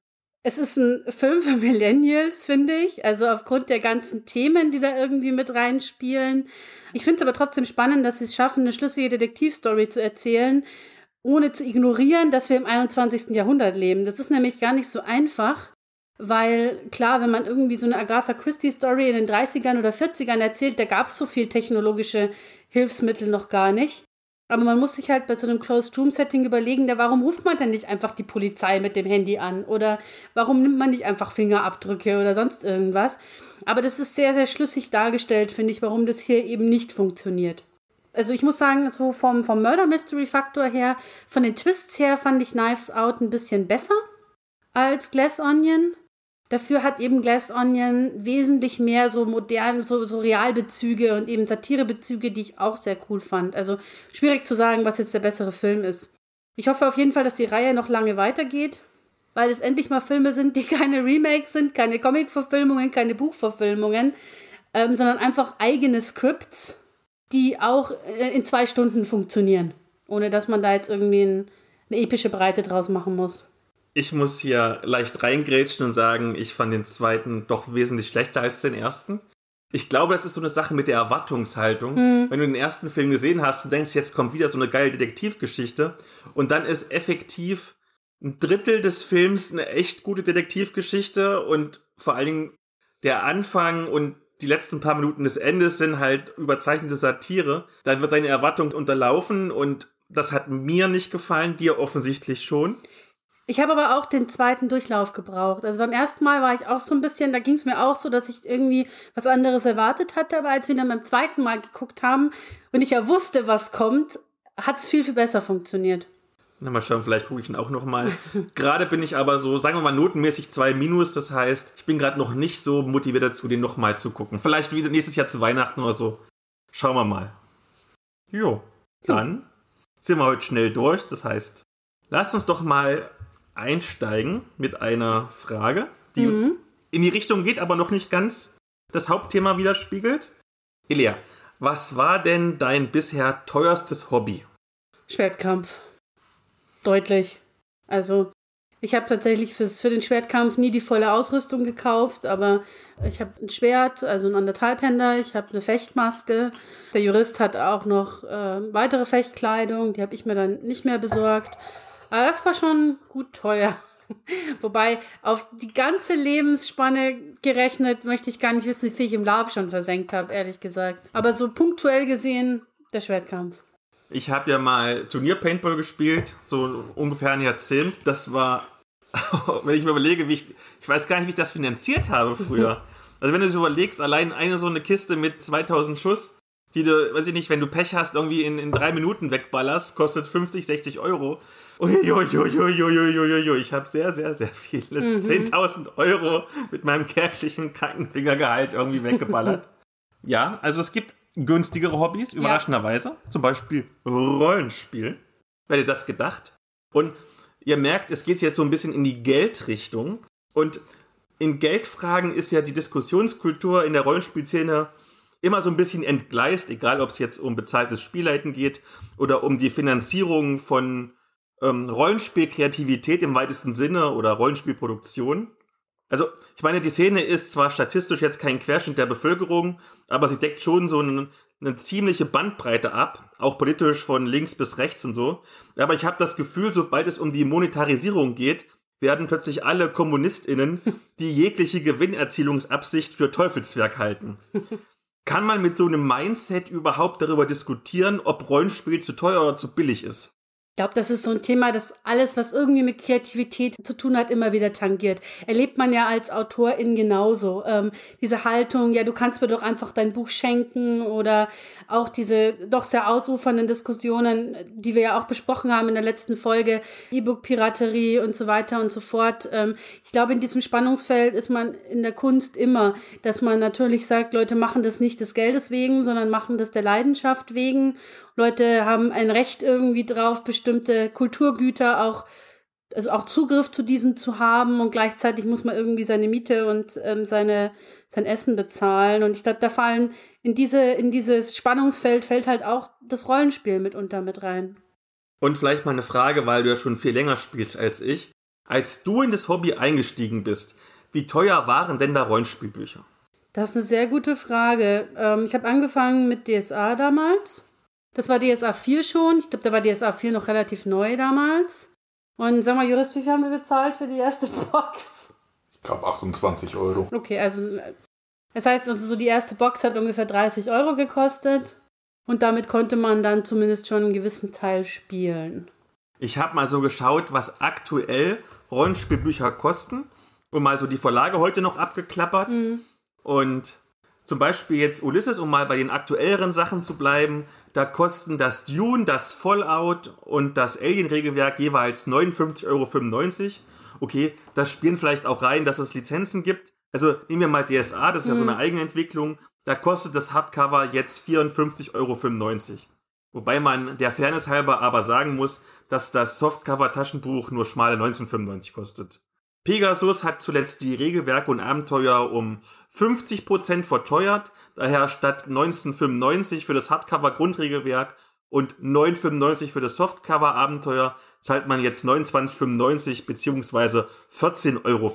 Es ist ein Film für Millennials, finde ich. Also aufgrund der ganzen Themen, die da irgendwie mit reinspielen. Ich finde es aber trotzdem spannend, dass sie es schaffen, eine schlüssige Detektivstory zu erzählen, ohne zu ignorieren, dass wir im 21. Jahrhundert leben. Das ist nämlich gar nicht so einfach, weil klar, wenn man irgendwie so eine Agatha Christie-Story in den 30ern oder 40ern erzählt, da gab es so viel technologische Hilfsmittel noch gar nicht. Aber man muss sich halt bei so einem Closed-Room-Setting überlegen, da warum ruft man denn nicht einfach die Polizei mit dem Handy an? Oder warum nimmt man nicht einfach Fingerabdrücke oder sonst irgendwas? Aber das ist sehr, sehr schlüssig dargestellt, finde ich, warum das hier eben nicht funktioniert. Also ich muss sagen, so vom, vom Murder-Mystery-Faktor her, von den Twists her fand ich Knives Out ein bisschen besser als Glass Onion. Dafür hat eben Glass Onion wesentlich mehr so modern, so, so Realbezüge und eben Satirebezüge, die ich auch sehr cool fand. Also schwierig zu sagen, was jetzt der bessere Film ist. Ich hoffe auf jeden Fall, dass die Reihe noch lange weitergeht, weil es endlich mal Filme sind, die keine Remakes sind, keine Comic-Verfilmungen, keine Buchverfilmungen, ähm, sondern einfach eigene Scripts, die auch äh, in zwei Stunden funktionieren, ohne dass man da jetzt irgendwie ein, eine epische Breite draus machen muss. Ich muss hier leicht reingrätschen und sagen, ich fand den zweiten doch wesentlich schlechter als den ersten. Ich glaube, das ist so eine Sache mit der Erwartungshaltung. Mhm. Wenn du den ersten Film gesehen hast und denkst, jetzt kommt wieder so eine geile Detektivgeschichte und dann ist effektiv ein Drittel des Films eine echt gute Detektivgeschichte und vor allen Dingen der Anfang und die letzten paar Minuten des Endes sind halt überzeichnete Satire, dann wird deine Erwartung unterlaufen und das hat mir nicht gefallen, dir offensichtlich schon. Ich habe aber auch den zweiten Durchlauf gebraucht. Also beim ersten Mal war ich auch so ein bisschen, da ging es mir auch so, dass ich irgendwie was anderes erwartet hatte. Aber als wir dann beim zweiten Mal geguckt haben und ich ja wusste, was kommt, hat es viel, viel besser funktioniert. Na, mal schauen, vielleicht gucke ich ihn auch noch mal. gerade bin ich aber so, sagen wir mal, notenmäßig zwei Minus. Das heißt, ich bin gerade noch nicht so motiviert dazu, den noch mal zu gucken. Vielleicht wieder nächstes Jahr zu Weihnachten oder so. Schauen wir mal. Jo, dann sind wir heute schnell durch. Das heißt, lasst uns doch mal einsteigen mit einer Frage, die mhm. in die Richtung geht, aber noch nicht ganz das Hauptthema widerspiegelt. Elia, was war denn dein bisher teuerstes Hobby? Schwertkampf. Deutlich. Also, ich habe tatsächlich fürs, für den Schwertkampf nie die volle Ausrüstung gekauft, aber ich habe ein Schwert, also ein Andertalpender, ich habe eine Fechtmaske. Der Jurist hat auch noch äh, weitere Fechtkleidung, die habe ich mir dann nicht mehr besorgt. Aber das war schon gut teuer. Wobei auf die ganze Lebensspanne gerechnet möchte ich gar nicht wissen, wie viel ich im Lab schon versenkt habe, ehrlich gesagt. Aber so punktuell gesehen, der Schwertkampf. Ich habe ja mal Turnier-Paintball gespielt, so ungefähr ein Jahrzehnt. Das war, wenn ich mir überlege, wie ich, ich weiß gar nicht, wie ich das finanziert habe früher. Also wenn du dir überlegst, allein eine so eine Kiste mit 2000 Schuss, die du, weiß ich nicht, wenn du Pech hast, irgendwie in, in drei Minuten wegballerst, kostet 50, 60 Euro. Uiuiuiuiuiuiui, ich habe sehr, sehr, sehr viele, mhm. 10.000 Euro mit meinem kärglichen Krankenfingergehalt irgendwie weggeballert. ja, also es gibt günstigere Hobbys, überraschenderweise. Ja. Zum Beispiel Rollenspiel. Wer hätte das gedacht? Und ihr merkt, es geht jetzt so ein bisschen in die Geldrichtung. Und in Geldfragen ist ja die Diskussionskultur in der Rollenspielszene immer so ein bisschen entgleist, egal ob es jetzt um bezahltes Spielleiten geht oder um die Finanzierung von ähm, Rollenspielkreativität im weitesten Sinne oder Rollenspielproduktion. Also, ich meine, die Szene ist zwar statistisch jetzt kein Querschnitt der Bevölkerung, aber sie deckt schon so eine, eine ziemliche Bandbreite ab, auch politisch von links bis rechts und so. Aber ich habe das Gefühl, sobald es um die Monetarisierung geht, werden plötzlich alle KommunistInnen, die jegliche Gewinnerzielungsabsicht für Teufelswerk halten. Kann man mit so einem Mindset überhaupt darüber diskutieren, ob Rollenspiel zu teuer oder zu billig ist? Ich glaube, das ist so ein Thema, das alles, was irgendwie mit Kreativität zu tun hat, immer wieder tangiert. Erlebt man ja als Autorin genauso. Ähm, diese Haltung, ja, du kannst mir doch einfach dein Buch schenken oder auch diese doch sehr ausufernden Diskussionen, die wir ja auch besprochen haben in der letzten Folge, E-Book-Piraterie und so weiter und so fort. Ähm, ich glaube, in diesem Spannungsfeld ist man in der Kunst immer, dass man natürlich sagt, Leute machen das nicht des Geldes wegen, sondern machen das der Leidenschaft wegen Leute haben ein Recht irgendwie drauf, bestimmte Kulturgüter auch, also auch Zugriff zu diesen zu haben und gleichzeitig muss man irgendwie seine Miete und ähm, seine, sein Essen bezahlen. Und ich glaube, da fallen in diese, in dieses Spannungsfeld fällt halt auch das Rollenspiel mitunter mit rein. Und vielleicht mal eine Frage, weil du ja schon viel länger spielst als ich. Als du in das Hobby eingestiegen bist, wie teuer waren denn da Rollenspielbücher? Das ist eine sehr gute Frage. Ähm, ich habe angefangen mit DSA damals. Das war DSA 4 schon. Ich glaube, da war DSA 4 noch relativ neu damals. Und sag mal, Jurist, wie viel haben wir bezahlt für die erste Box? Ich glaube 28 Euro. Okay, also das heißt also so die erste Box hat ungefähr 30 Euro gekostet. Und damit konnte man dann zumindest schon einen gewissen Teil spielen. Ich habe mal so geschaut, was aktuell Rollenspielbücher kosten. Und mal so die Verlage heute noch abgeklappert. Mhm. Und zum Beispiel jetzt Ulysses, um mal bei den aktuelleren Sachen zu bleiben, da kosten das Dune, das Fallout und das Alien-Regelwerk jeweils 59,95 Euro. Okay, das spielen vielleicht auch rein, dass es Lizenzen gibt. Also nehmen wir mal DSA, das ist ja so eine mhm. Eigenentwicklung. Da kostet das Hardcover jetzt 54,95 Euro. Wobei man der Fairness halber aber sagen muss, dass das Softcover-Taschenbuch nur schmale 19,95 kostet. Pegasus hat zuletzt die Regelwerke und Abenteuer um 50% verteuert, daher statt 1995 für das Hardcover Grundregelwerk und 9,95 für das Softcover Abenteuer zahlt man jetzt 29,95 bzw. 14,95 Euro.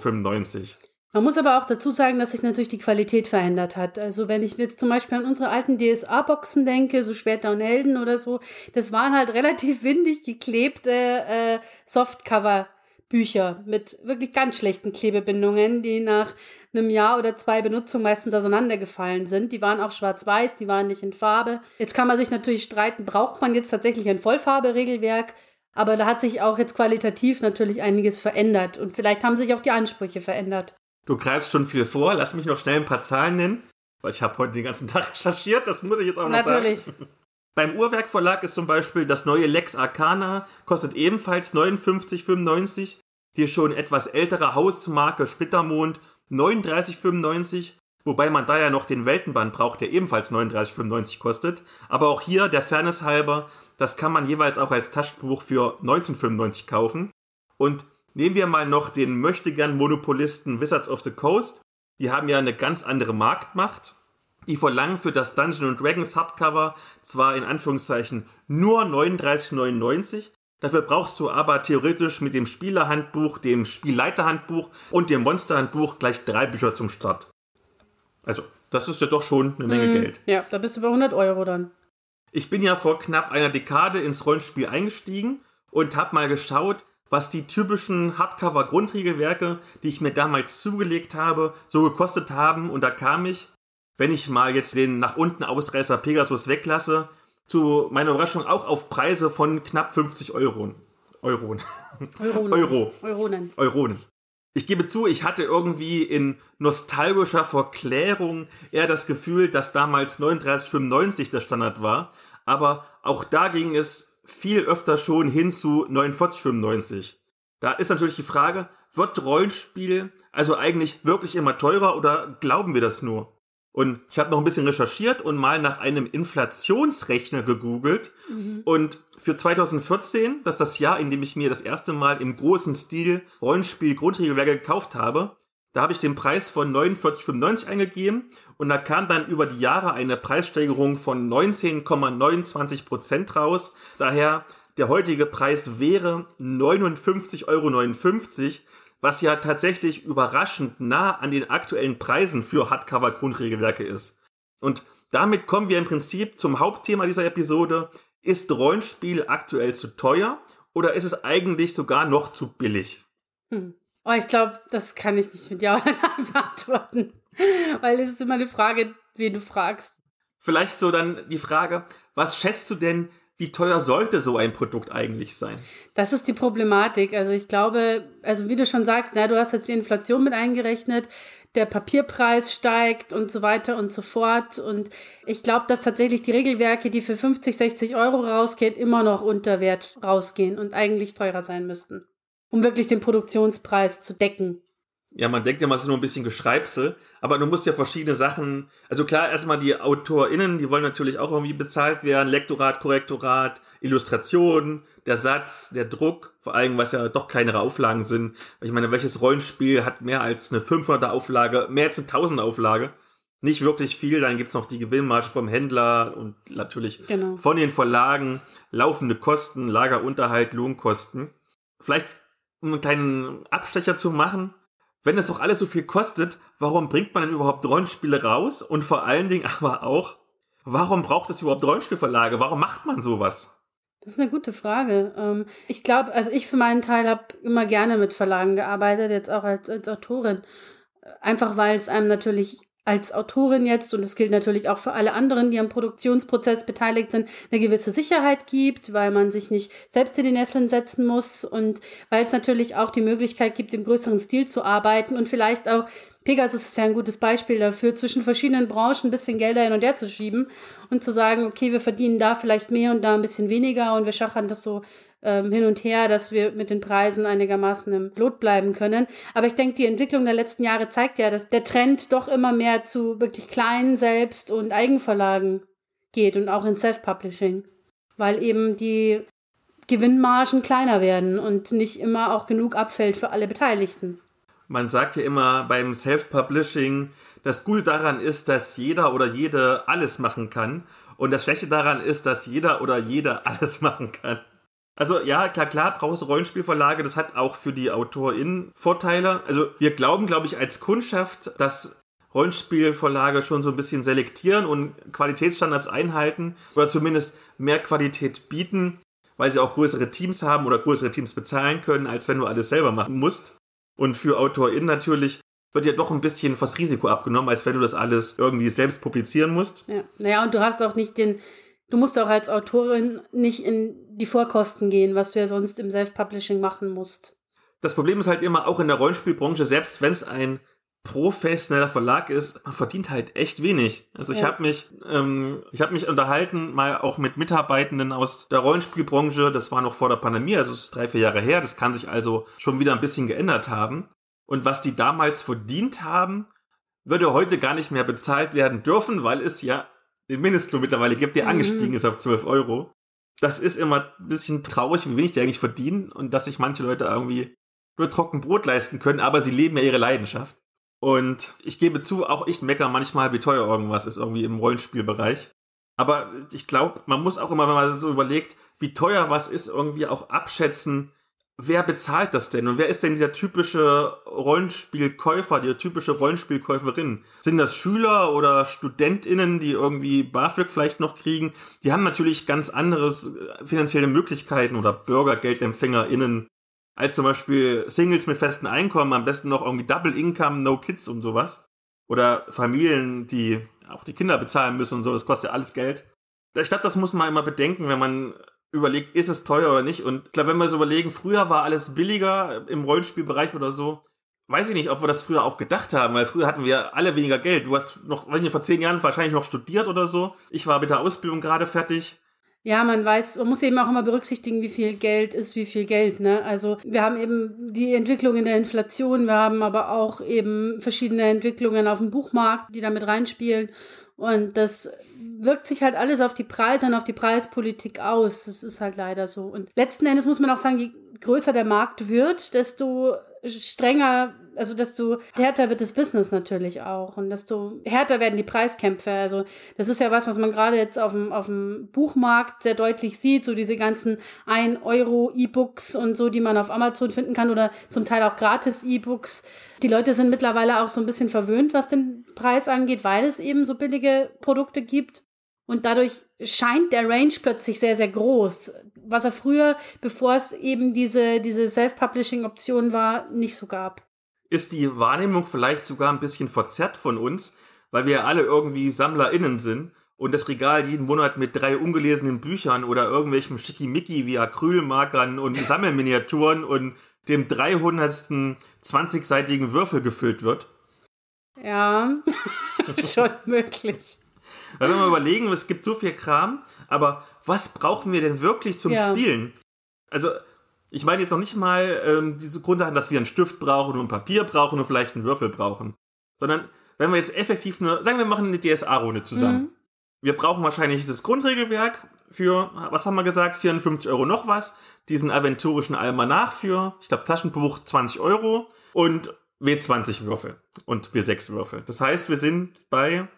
Man muss aber auch dazu sagen, dass sich natürlich die Qualität verändert hat. Also wenn ich jetzt zum Beispiel an unsere alten DSA-Boxen denke, so Schwerter und Helden oder so, das waren halt relativ windig geklebte äh, Softcover Bücher mit wirklich ganz schlechten Klebebindungen, die nach einem Jahr oder zwei Benutzung meistens auseinandergefallen sind. Die waren auch schwarz-weiß, die waren nicht in Farbe. Jetzt kann man sich natürlich streiten, braucht man jetzt tatsächlich ein Vollfarbe-Regelwerk? Aber da hat sich auch jetzt qualitativ natürlich einiges verändert und vielleicht haben sich auch die Ansprüche verändert. Du greifst schon viel vor, lass mich noch schnell ein paar Zahlen nennen, weil ich habe heute den ganzen Tag recherchiert, das muss ich jetzt auch noch natürlich. sagen. Natürlich. Beim Uhrwerk Verlag ist zum Beispiel das neue Lex Arcana, kostet ebenfalls 59,95. Die schon etwas ältere Hausmarke Splittermond 39,95. Wobei man da ja noch den Weltenband braucht, der ebenfalls 39,95 kostet. Aber auch hier, der Fairness halber, das kann man jeweils auch als Taschenbuch für 19,95 kaufen. Und nehmen wir mal noch den möchtegern Monopolisten Wizards of the Coast. Die haben ja eine ganz andere Marktmacht. Die verlangen für das Dungeon Dragons Hardcover zwar in Anführungszeichen nur 39,99, dafür brauchst du aber theoretisch mit dem Spielerhandbuch, dem Spielleiterhandbuch und dem Monsterhandbuch gleich drei Bücher zum Start. Also, das ist ja doch schon eine Menge mm, Geld. Ja, da bist du bei 100 Euro dann. Ich bin ja vor knapp einer Dekade ins Rollenspiel eingestiegen und habe mal geschaut, was die typischen Hardcover-Grundregelwerke, die ich mir damals zugelegt habe, so gekostet haben. Und da kam ich wenn ich mal jetzt den nach unten Ausreißer Pegasus weglasse, zu meiner Überraschung auch auf Preise von knapp 50 Euro. Euro. Euronen. Euro. Euronen. Euronen. Ich gebe zu, ich hatte irgendwie in nostalgischer Verklärung eher das Gefühl, dass damals 39,95 der Standard war. Aber auch da ging es viel öfter schon hin zu 49,95. Da ist natürlich die Frage, wird Rollenspiel also eigentlich wirklich immer teurer oder glauben wir das nur? Und ich habe noch ein bisschen recherchiert und mal nach einem Inflationsrechner gegoogelt. Mhm. Und für 2014, das ist das Jahr, in dem ich mir das erste Mal im großen Stil Rollenspiel Grundregelwerke gekauft habe, da habe ich den Preis von 49,95 eingegeben und da kam dann über die Jahre eine Preissteigerung von 19,29 Prozent raus. Daher der heutige Preis wäre 59,59 Euro was ja tatsächlich überraschend nah an den aktuellen Preisen für Hardcover-Grundregelwerke ist. Und damit kommen wir im Prinzip zum Hauptthema dieser Episode. Ist Rollenspiel aktuell zu teuer oder ist es eigentlich sogar noch zu billig? Hm. Oh, ich glaube, das kann ich nicht mit Ja oder Nein beantworten. Weil es ist immer eine Frage, wen du fragst. Vielleicht so dann die Frage, was schätzt du denn, wie teuer sollte so ein Produkt eigentlich sein? Das ist die Problematik. Also ich glaube, also wie du schon sagst, na, du hast jetzt die Inflation mit eingerechnet, der Papierpreis steigt und so weiter und so fort. Und ich glaube, dass tatsächlich die Regelwerke, die für 50, 60 Euro rausgehen, immer noch unter Wert rausgehen und eigentlich teurer sein müssten, um wirklich den Produktionspreis zu decken ja, man denkt ja mal, es ist nur ein bisschen Geschreibsel, aber du musst ja verschiedene Sachen, also klar, erstmal die AutorInnen, die wollen natürlich auch irgendwie bezahlt werden, Lektorat, Korrektorat, Illustration, der Satz, der Druck, vor allem, was ja doch kleinere Auflagen sind. Ich meine, welches Rollenspiel hat mehr als eine 500er Auflage, mehr als eine 1000er Auflage? Nicht wirklich viel, dann gibt's noch die Gewinnmarge vom Händler und natürlich genau. von den Verlagen, laufende Kosten, Lagerunterhalt, Lohnkosten. Vielleicht um einen kleinen Abstecher zu machen, wenn es doch alles so viel kostet, warum bringt man denn überhaupt Rollenspiele raus? Und vor allen Dingen aber auch, warum braucht es überhaupt Rollenspielverlage? Warum macht man sowas? Das ist eine gute Frage. Ähm, ich glaube, also ich für meinen Teil habe immer gerne mit Verlagen gearbeitet, jetzt auch als, als Autorin. Einfach weil es einem natürlich als Autorin jetzt, und das gilt natürlich auch für alle anderen, die am Produktionsprozess beteiligt sind, eine gewisse Sicherheit gibt, weil man sich nicht selbst in die Nesseln setzen muss und weil es natürlich auch die Möglichkeit gibt, im größeren Stil zu arbeiten. Und vielleicht auch Pegasus ist ja ein gutes Beispiel dafür, zwischen verschiedenen Branchen ein bisschen Gelder hin und her zu schieben und zu sagen, okay, wir verdienen da vielleicht mehr und da ein bisschen weniger und wir schachern das so ähm, hin und her, dass wir mit den Preisen einigermaßen im Lot bleiben können. Aber ich denke, die Entwicklung der letzten Jahre zeigt ja, dass der Trend doch immer mehr zu wirklich kleinen Selbst- und Eigenverlagen geht und auch in Self-Publishing, weil eben die Gewinnmargen kleiner werden und nicht immer auch genug abfällt für alle Beteiligten. Man sagt ja immer beim Self-Publishing, das Gute daran ist, dass jeder oder jede alles machen kann. Und das Schlechte daran ist, dass jeder oder jede alles machen kann. Also ja, klar, klar, brauchst du Rollenspielverlage, das hat auch für die AutorInnen Vorteile. Also wir glauben, glaube ich, als Kundschaft, dass Rollenspielverlage schon so ein bisschen selektieren und Qualitätsstandards einhalten oder zumindest mehr Qualität bieten, weil sie auch größere Teams haben oder größere Teams bezahlen können, als wenn du alles selber machen musst. Und für AutorInnen natürlich wird ja doch ein bisschen das Risiko abgenommen, als wenn du das alles irgendwie selbst publizieren musst. Ja, naja, und du hast auch nicht den, du musst auch als Autorin nicht in die Vorkosten gehen, was du ja sonst im Self-Publishing machen musst. Das Problem ist halt immer auch in der Rollenspielbranche, selbst wenn es ein professioneller Verlag ist, man verdient halt echt wenig. Also ja. ich habe mich, ähm, ich habe mich unterhalten mal auch mit Mitarbeitenden aus der Rollenspielbranche. Das war noch vor der Pandemie, also es ist drei vier Jahre her. Das kann sich also schon wieder ein bisschen geändert haben. Und was die damals verdient haben, würde heute gar nicht mehr bezahlt werden dürfen, weil es ja den Mindestlohn mittlerweile gibt, der mhm. angestiegen ist auf 12 Euro. Das ist immer ein bisschen traurig, wie wenig die eigentlich verdienen und dass sich manche Leute irgendwie nur trocken Brot leisten können, aber sie leben ja ihre Leidenschaft. Und ich gebe zu, auch ich meckere manchmal, wie teuer irgendwas ist, irgendwie im Rollenspielbereich. Aber ich glaube, man muss auch immer, wenn man so überlegt, wie teuer was ist, irgendwie auch abschätzen, wer bezahlt das denn? Und wer ist denn dieser typische Rollenspielkäufer, die typische Rollenspielkäuferin? Sind das Schüler oder StudentInnen, die irgendwie BAföG vielleicht noch kriegen? Die haben natürlich ganz anderes äh, finanzielle Möglichkeiten oder BürgergeldempfängerInnen als zum Beispiel Singles mit festem Einkommen, am besten noch irgendwie Double Income, No Kids und sowas. Oder Familien, die auch die Kinder bezahlen müssen und so, das kostet ja alles Geld. Ich glaube, das muss man immer bedenken, wenn man überlegt, ist es teuer oder nicht. Und ich glaube, wenn wir so überlegen, früher war alles billiger im Rollenspielbereich oder so, weiß ich nicht, ob wir das früher auch gedacht haben, weil früher hatten wir alle weniger Geld. Du hast noch, weiß ich nicht, vor zehn Jahren wahrscheinlich noch studiert oder so. Ich war mit der Ausbildung gerade fertig. Ja, man weiß, man muss eben auch immer berücksichtigen, wie viel Geld ist, wie viel Geld, ne? Also wir haben eben die Entwicklung in der Inflation, wir haben aber auch eben verschiedene Entwicklungen auf dem Buchmarkt, die damit reinspielen. Und das wirkt sich halt alles auf die Preise und auf die Preispolitik aus. Das ist halt leider so. Und letzten Endes muss man auch sagen, je größer der Markt wird, desto strenger, also desto härter wird das Business natürlich auch und desto härter werden die Preiskämpfe. Also das ist ja was, was man gerade jetzt auf dem, auf dem Buchmarkt sehr deutlich sieht, so diese ganzen 1 Euro E-Books und so, die man auf Amazon finden kann oder zum Teil auch gratis E-Books. Die Leute sind mittlerweile auch so ein bisschen verwöhnt, was den Preis angeht, weil es eben so billige Produkte gibt. Und dadurch scheint der Range plötzlich sehr, sehr groß was er früher, bevor es eben diese, diese Self-Publishing-Option war, nicht so gab. Ist die Wahrnehmung vielleicht sogar ein bisschen verzerrt von uns, weil wir ja alle irgendwie SammlerInnen sind und das Regal jeden Monat mit drei ungelesenen Büchern oder irgendwelchem Schickimicki wie Acrylmarkern und Sammelminiaturen und dem 300. 20-seitigen Würfel gefüllt wird? Ja, schon möglich. Weil wir mal überlegen, es gibt so viel Kram, aber was brauchen wir denn wirklich zum ja. Spielen? Also, ich meine jetzt noch nicht mal ähm, diese Grundsachen, dass wir einen Stift brauchen und Papier brauchen und vielleicht einen Würfel brauchen. Sondern wenn wir jetzt effektiv nur, sagen wir machen eine DSA-Runde zusammen. Mhm. Wir brauchen wahrscheinlich das Grundregelwerk für, was haben wir gesagt, 54 Euro noch was. Diesen aventurischen Almanach für, ich glaube, Taschenbuch 20 Euro und W20 Würfel und W6 Würfel. Das heißt, wir sind bei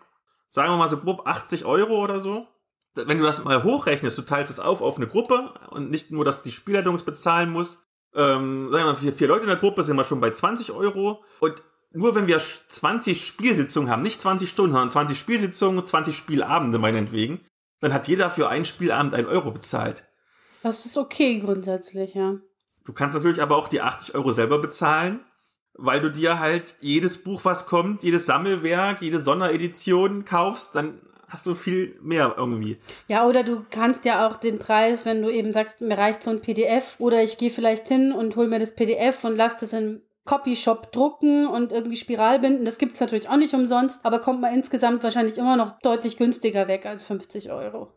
sagen wir mal so grob 80 Euro oder so. Wenn du das mal hochrechnest, du teilst es auf auf eine Gruppe und nicht nur, dass die Spielleitung es bezahlen muss. Ähm, sagen wir mal, vier, vier Leute in der Gruppe sind wir schon bei 20 Euro. Und nur wenn wir 20 Spielsitzungen haben, nicht 20 Stunden, sondern 20 Spielsitzungen, 20 Spielabende meinetwegen, dann hat jeder für einen Spielabend einen Euro bezahlt. Das ist okay grundsätzlich, ja. Du kannst natürlich aber auch die 80 Euro selber bezahlen weil du dir halt jedes Buch, was kommt, jedes Sammelwerk, jede Sonderedition kaufst, dann hast du viel mehr irgendwie. Ja, oder du kannst ja auch den Preis, wenn du eben sagst, mir reicht so ein PDF, oder ich gehe vielleicht hin und hol mir das PDF und lass das in Copyshop drucken und irgendwie Spiralbinden. Das gibt es natürlich auch nicht umsonst, aber kommt man insgesamt wahrscheinlich immer noch deutlich günstiger weg als 50 Euro.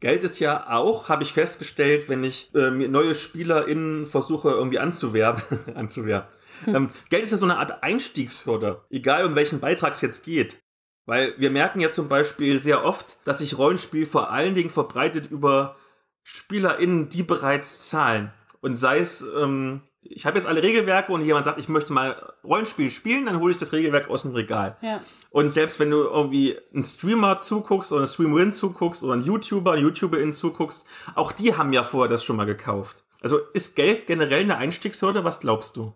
Geld ist ja auch, habe ich festgestellt, wenn ich äh, neue SpielerInnen versuche irgendwie anzuwerben, anzuwerben hm. Ähm, Geld ist ja so eine Art Einstiegshürde, egal um welchen Beitrag es jetzt geht. Weil wir merken ja zum Beispiel sehr oft, dass sich Rollenspiel vor allen Dingen verbreitet über SpielerInnen, die bereits zahlen. Und sei es, ähm, ich habe jetzt alle Regelwerke und jemand sagt, ich möchte mal Rollenspiel spielen, dann hole ich das Regelwerk aus dem Regal. Ja. Und selbst wenn du irgendwie einen Streamer zuguckst oder eine Streamerin zuguckst oder einen YouTuber, eine YouTuberin zuguckst, auch die haben ja vorher das schon mal gekauft. Also ist Geld generell eine Einstiegshürde? Was glaubst du?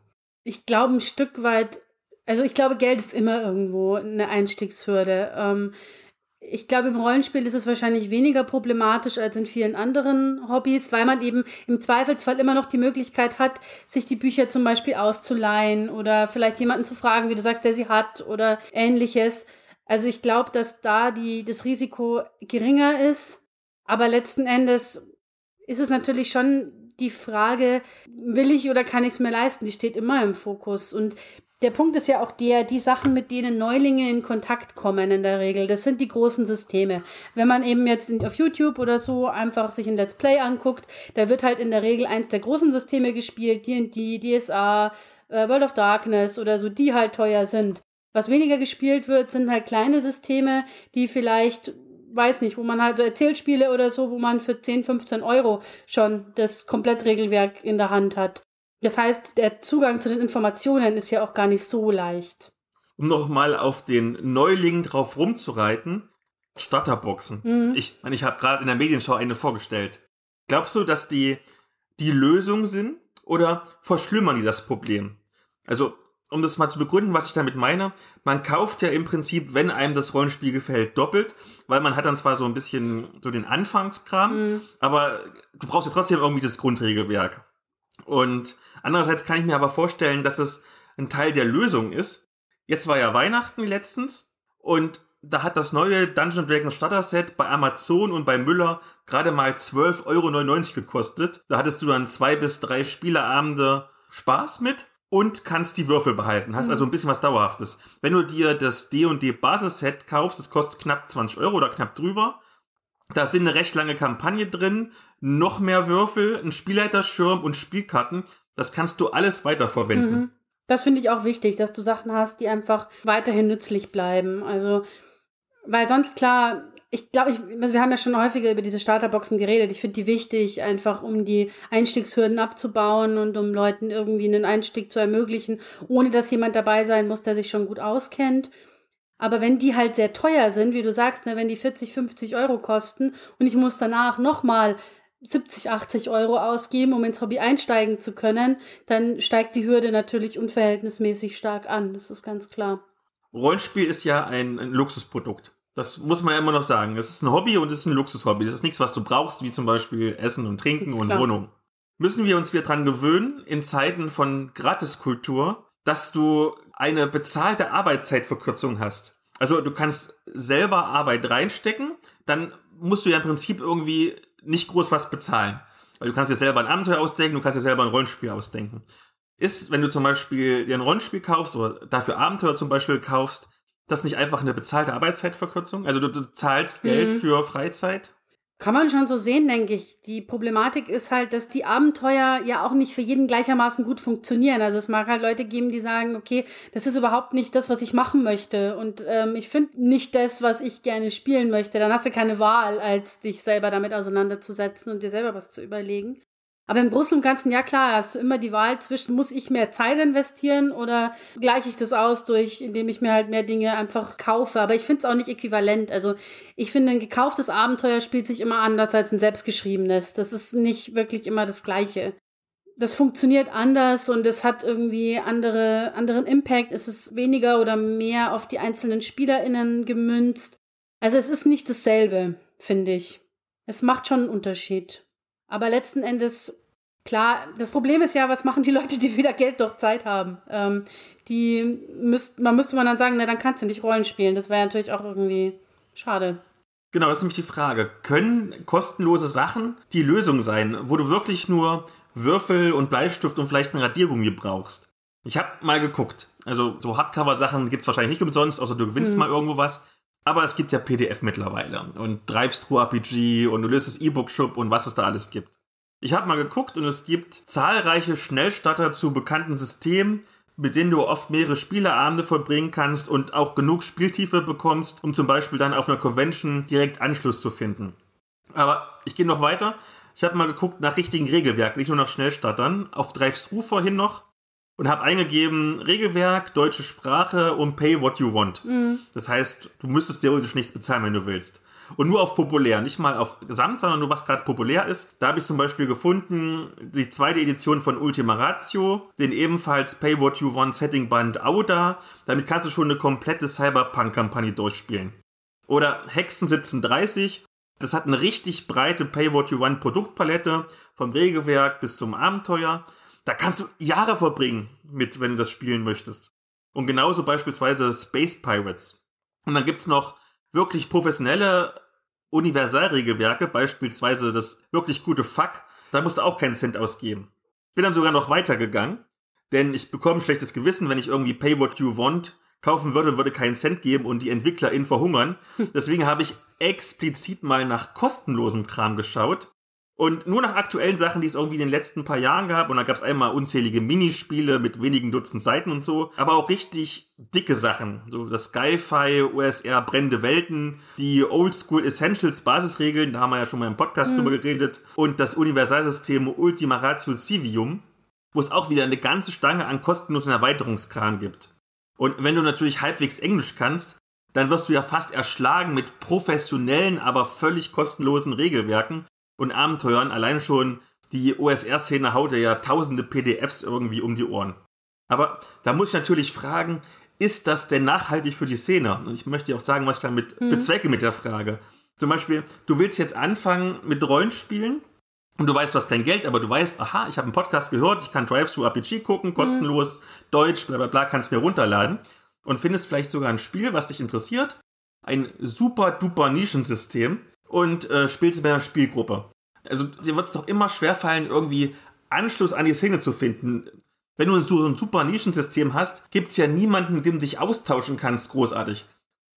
ich glaube, ein Stück weit, also ich glaube, Geld ist immer irgendwo eine Einstiegshürde. Ähm, ich glaube, im Rollenspiel ist es wahrscheinlich weniger problematisch als in vielen anderen Hobbys, weil man eben im Zweifelsfall immer noch die Möglichkeit hat, sich die Bücher zum Beispiel auszuleihen oder vielleicht jemanden zu fragen, wie du sagst, der sie hat oder ähnliches. Also ich glaube, dass da die, das Risiko geringer ist. Aber letzten Endes ist es natürlich schon die Frage, will ich oder kann ich es mir leisten, die steht immer im Fokus. Und der Punkt ist ja auch der, die Sachen, mit denen Neulinge in Kontakt kommen in der Regel, das sind die großen Systeme. Wenn man eben jetzt auf YouTube oder so einfach sich ein Let's Play anguckt, da wird halt in der Regel eins der großen Systeme gespielt, D&D, DSA, äh, World of Darkness oder so, die halt teuer sind. Was weniger gespielt wird, sind halt kleine Systeme, die vielleicht weiß nicht, wo man halt so Erzählspiele oder so, wo man für 10, 15 Euro schon das Komplettregelwerk in der Hand hat. Das heißt, der Zugang zu den Informationen ist ja auch gar nicht so leicht. Um nochmal auf den Neuling drauf rumzureiten, Starterboxen. Mhm. Ich meine, ich habe gerade in der Medienschau eine vorgestellt. Glaubst du, dass die die Lösung sind oder verschlimmern die das Problem? Also um das mal zu begründen, was ich damit meine, man kauft ja im Prinzip, wenn einem das Rollenspiel gefällt, doppelt, weil man hat dann zwar so ein bisschen so den Anfangskram, mhm. aber du brauchst ja trotzdem irgendwie das Grundregelwerk. Und andererseits kann ich mir aber vorstellen, dass es ein Teil der Lösung ist. Jetzt war ja Weihnachten letztens und da hat das neue Dungeon Dragons Starter Set bei Amazon und bei Müller gerade mal 12,99 Euro gekostet. Da hattest du dann zwei bis drei Spieleabende Spaß mit und kannst die Würfel behalten. Hast mhm. also ein bisschen was Dauerhaftes. Wenn du dir das D&D Basisset kaufst, das kostet knapp 20 Euro oder knapp drüber. Da sind eine recht lange Kampagne drin, noch mehr Würfel, ein Spielleiterschirm und Spielkarten. Das kannst du alles weiterverwenden. Mhm. Das finde ich auch wichtig, dass du Sachen hast, die einfach weiterhin nützlich bleiben. Also, weil sonst klar, ich glaube, ich, also wir haben ja schon häufiger über diese Starterboxen geredet. Ich finde die wichtig, einfach um die Einstiegshürden abzubauen und um Leuten irgendwie einen Einstieg zu ermöglichen, ohne dass jemand dabei sein muss, der sich schon gut auskennt. Aber wenn die halt sehr teuer sind, wie du sagst, ne, wenn die 40, 50 Euro kosten und ich muss danach nochmal 70, 80 Euro ausgeben, um ins Hobby einsteigen zu können, dann steigt die Hürde natürlich unverhältnismäßig stark an. Das ist ganz klar. Rollenspiel ist ja ein, ein Luxusprodukt. Das muss man ja immer noch sagen. Es ist ein Hobby und es ist ein Luxushobby. Das ist nichts, was du brauchst, wie zum Beispiel Essen und Trinken und Klar. Wohnung. Müssen wir uns wieder dran gewöhnen, in Zeiten von Gratiskultur, dass du eine bezahlte Arbeitszeitverkürzung hast. Also du kannst selber Arbeit reinstecken, dann musst du ja im Prinzip irgendwie nicht groß was bezahlen. Weil du kannst dir selber ein Abenteuer ausdenken, du kannst dir selber ein Rollenspiel ausdenken. Ist, wenn du zum Beispiel dir ein Rollenspiel kaufst oder dafür Abenteuer zum Beispiel kaufst, das nicht einfach eine bezahlte Arbeitszeitverkürzung? Also du, du zahlst Geld Mhm. für Freizeit? Kann man schon so sehen, denke ich. Die Problematik ist halt, dass die Abenteuer ja auch nicht für jeden gleichermaßen gut funktionieren. Also es mag halt Leute geben, die sagen, okay, das ist überhaupt nicht das, was ich machen möchte. Und ähm, ich finde nicht das, was ich gerne spielen möchte. Dann hast du keine Wahl, als dich selber damit auseinanderzusetzen und dir selber was zu überlegen. Aber im Großen und Ganzen, ja klar, hast du immer die Wahl zwischen, muss ich mehr Zeit investieren oder gleiche ich das aus durch, indem ich mir halt mehr Dinge einfach kaufe. Aber ich finde es auch nicht äquivalent. Also ich finde, ein gekauftes Abenteuer spielt sich immer anders als ein selbstgeschriebenes. Das ist nicht wirklich immer das Gleiche. Das funktioniert anders und es hat irgendwie andere, anderen Impact. Es ist weniger oder mehr auf die einzelnen SpielerInnen gemünzt. Also es ist nicht dasselbe, finde ich. Es macht schon einen Unterschied. Aber letzten Endes, klar, das Problem ist ja, was machen die Leute, die weder Geld noch Zeit haben? Ähm, die müsst, man müsste man dann sagen, na, dann kannst du nicht Rollen spielen. Das wäre natürlich auch irgendwie schade. Genau, das ist nämlich die Frage. Können kostenlose Sachen die Lösung sein, wo du wirklich nur Würfel und Bleistift und vielleicht ein Radiergummi brauchst? Ich habe mal geguckt. Also so Hardcover-Sachen gibt es wahrscheinlich nicht umsonst, außer du gewinnst Mhm. mal irgendwo was. Aber es gibt ja PDF mittlerweile und Drive-Thru-RPG und du löst das E-Book-Shop und was es da alles gibt. Ich habe mal geguckt und es gibt zahlreiche Schnellstarter zu bekannten Systemen, mit denen du oft mehrere Spieleabende verbringen kannst und auch genug Spieltiefe bekommst, um zum Beispiel dann auf einer Convention direkt Anschluss zu finden. Aber ich gehe noch weiter. Ich habe mal geguckt nach richtigen Regelwerk, nicht nur nach Schnellstartern, auf Drive-Thru vorhin noch und habe eingegeben Regelwerk, deutsche Sprache und Pay What You Want. Das heißt, du müsstest theoretisch nichts bezahlen, wenn du willst. Und nur auf populär, nicht mal auf Gesamt, sondern nur was gerade populär ist. Da habe ich zum Beispiel gefunden die zweite Edition von Ultima Ratio, den ebenfalls Pay What You Want Setting Band Auda. Damit kannst du schon eine komplette Cyberpunk-Kampagne durchspielen. Oder Hexen 1730. Das hat eine richtig breite Pay What You Want Produktpalette, vom Regelwerk bis zum Abenteuer. Da kannst du Jahre verbringen mit, wenn du das spielen möchtest. Und genauso beispielsweise Space Pirates. Und dann gibt's noch wirklich professionelle Universalregelwerke, beispielsweise das wirklich gute Fuck. Da musst du auch keinen Cent ausgeben. Bin dann sogar noch weitergegangen, denn ich bekomme ein schlechtes Gewissen, wenn ich irgendwie Pay What You Want kaufen würde und würde keinen Cent geben und die EntwicklerInnen verhungern. Deswegen habe ich explizit mal nach kostenlosem Kram geschaut und nur nach aktuellen Sachen, die es irgendwie in den letzten paar Jahren gab. Und da gab es einmal unzählige Minispiele mit wenigen Dutzend Seiten und so. Aber auch richtig dicke Sachen. So das Sci-Fi, OSR, brennende Welten, die Oldschool Essentials Basisregeln, da haben wir ja schon mal im Podcast drüber geredet. Und das Universalsystem Ultima Ratio Civium, wo es auch wieder eine ganze Stange an kostenlosen Erweiterungskram gibt. Und wenn du natürlich halbwegs Englisch kannst, dann wirst du ja fast erschlagen mit professionellen, aber völlig kostenlosen Regelwerken und Abenteuern. Allein schon die OSR-Szene haut ja tausende PDFs irgendwie um die Ohren. Aber da muss ich natürlich fragen, ist das denn nachhaltig für die Szene? Und ich möchte dir auch sagen, was ich damit bezwecke mit der Frage. Zum Beispiel, du willst jetzt anfangen mit Rollenspielen und du weißt, du hast kein Geld, aber du weißt, aha, ich habe einen Podcast gehört, ich kann Drive-Thru-RPG gucken, kostenlos, Deutsch, bla bla bla, kannst mir runterladen und findest vielleicht sogar ein Spiel, was dich interessiert, ein super duper Nischensystem und äh, spielst mit einer Spielgruppe. Also dir wird es doch immer schwerfallen, irgendwie Anschluss an die Szene zu finden. Wenn du so ein super Nischensystem hast, gibt es ja niemanden, mit dem du dich austauschen kannst, großartig.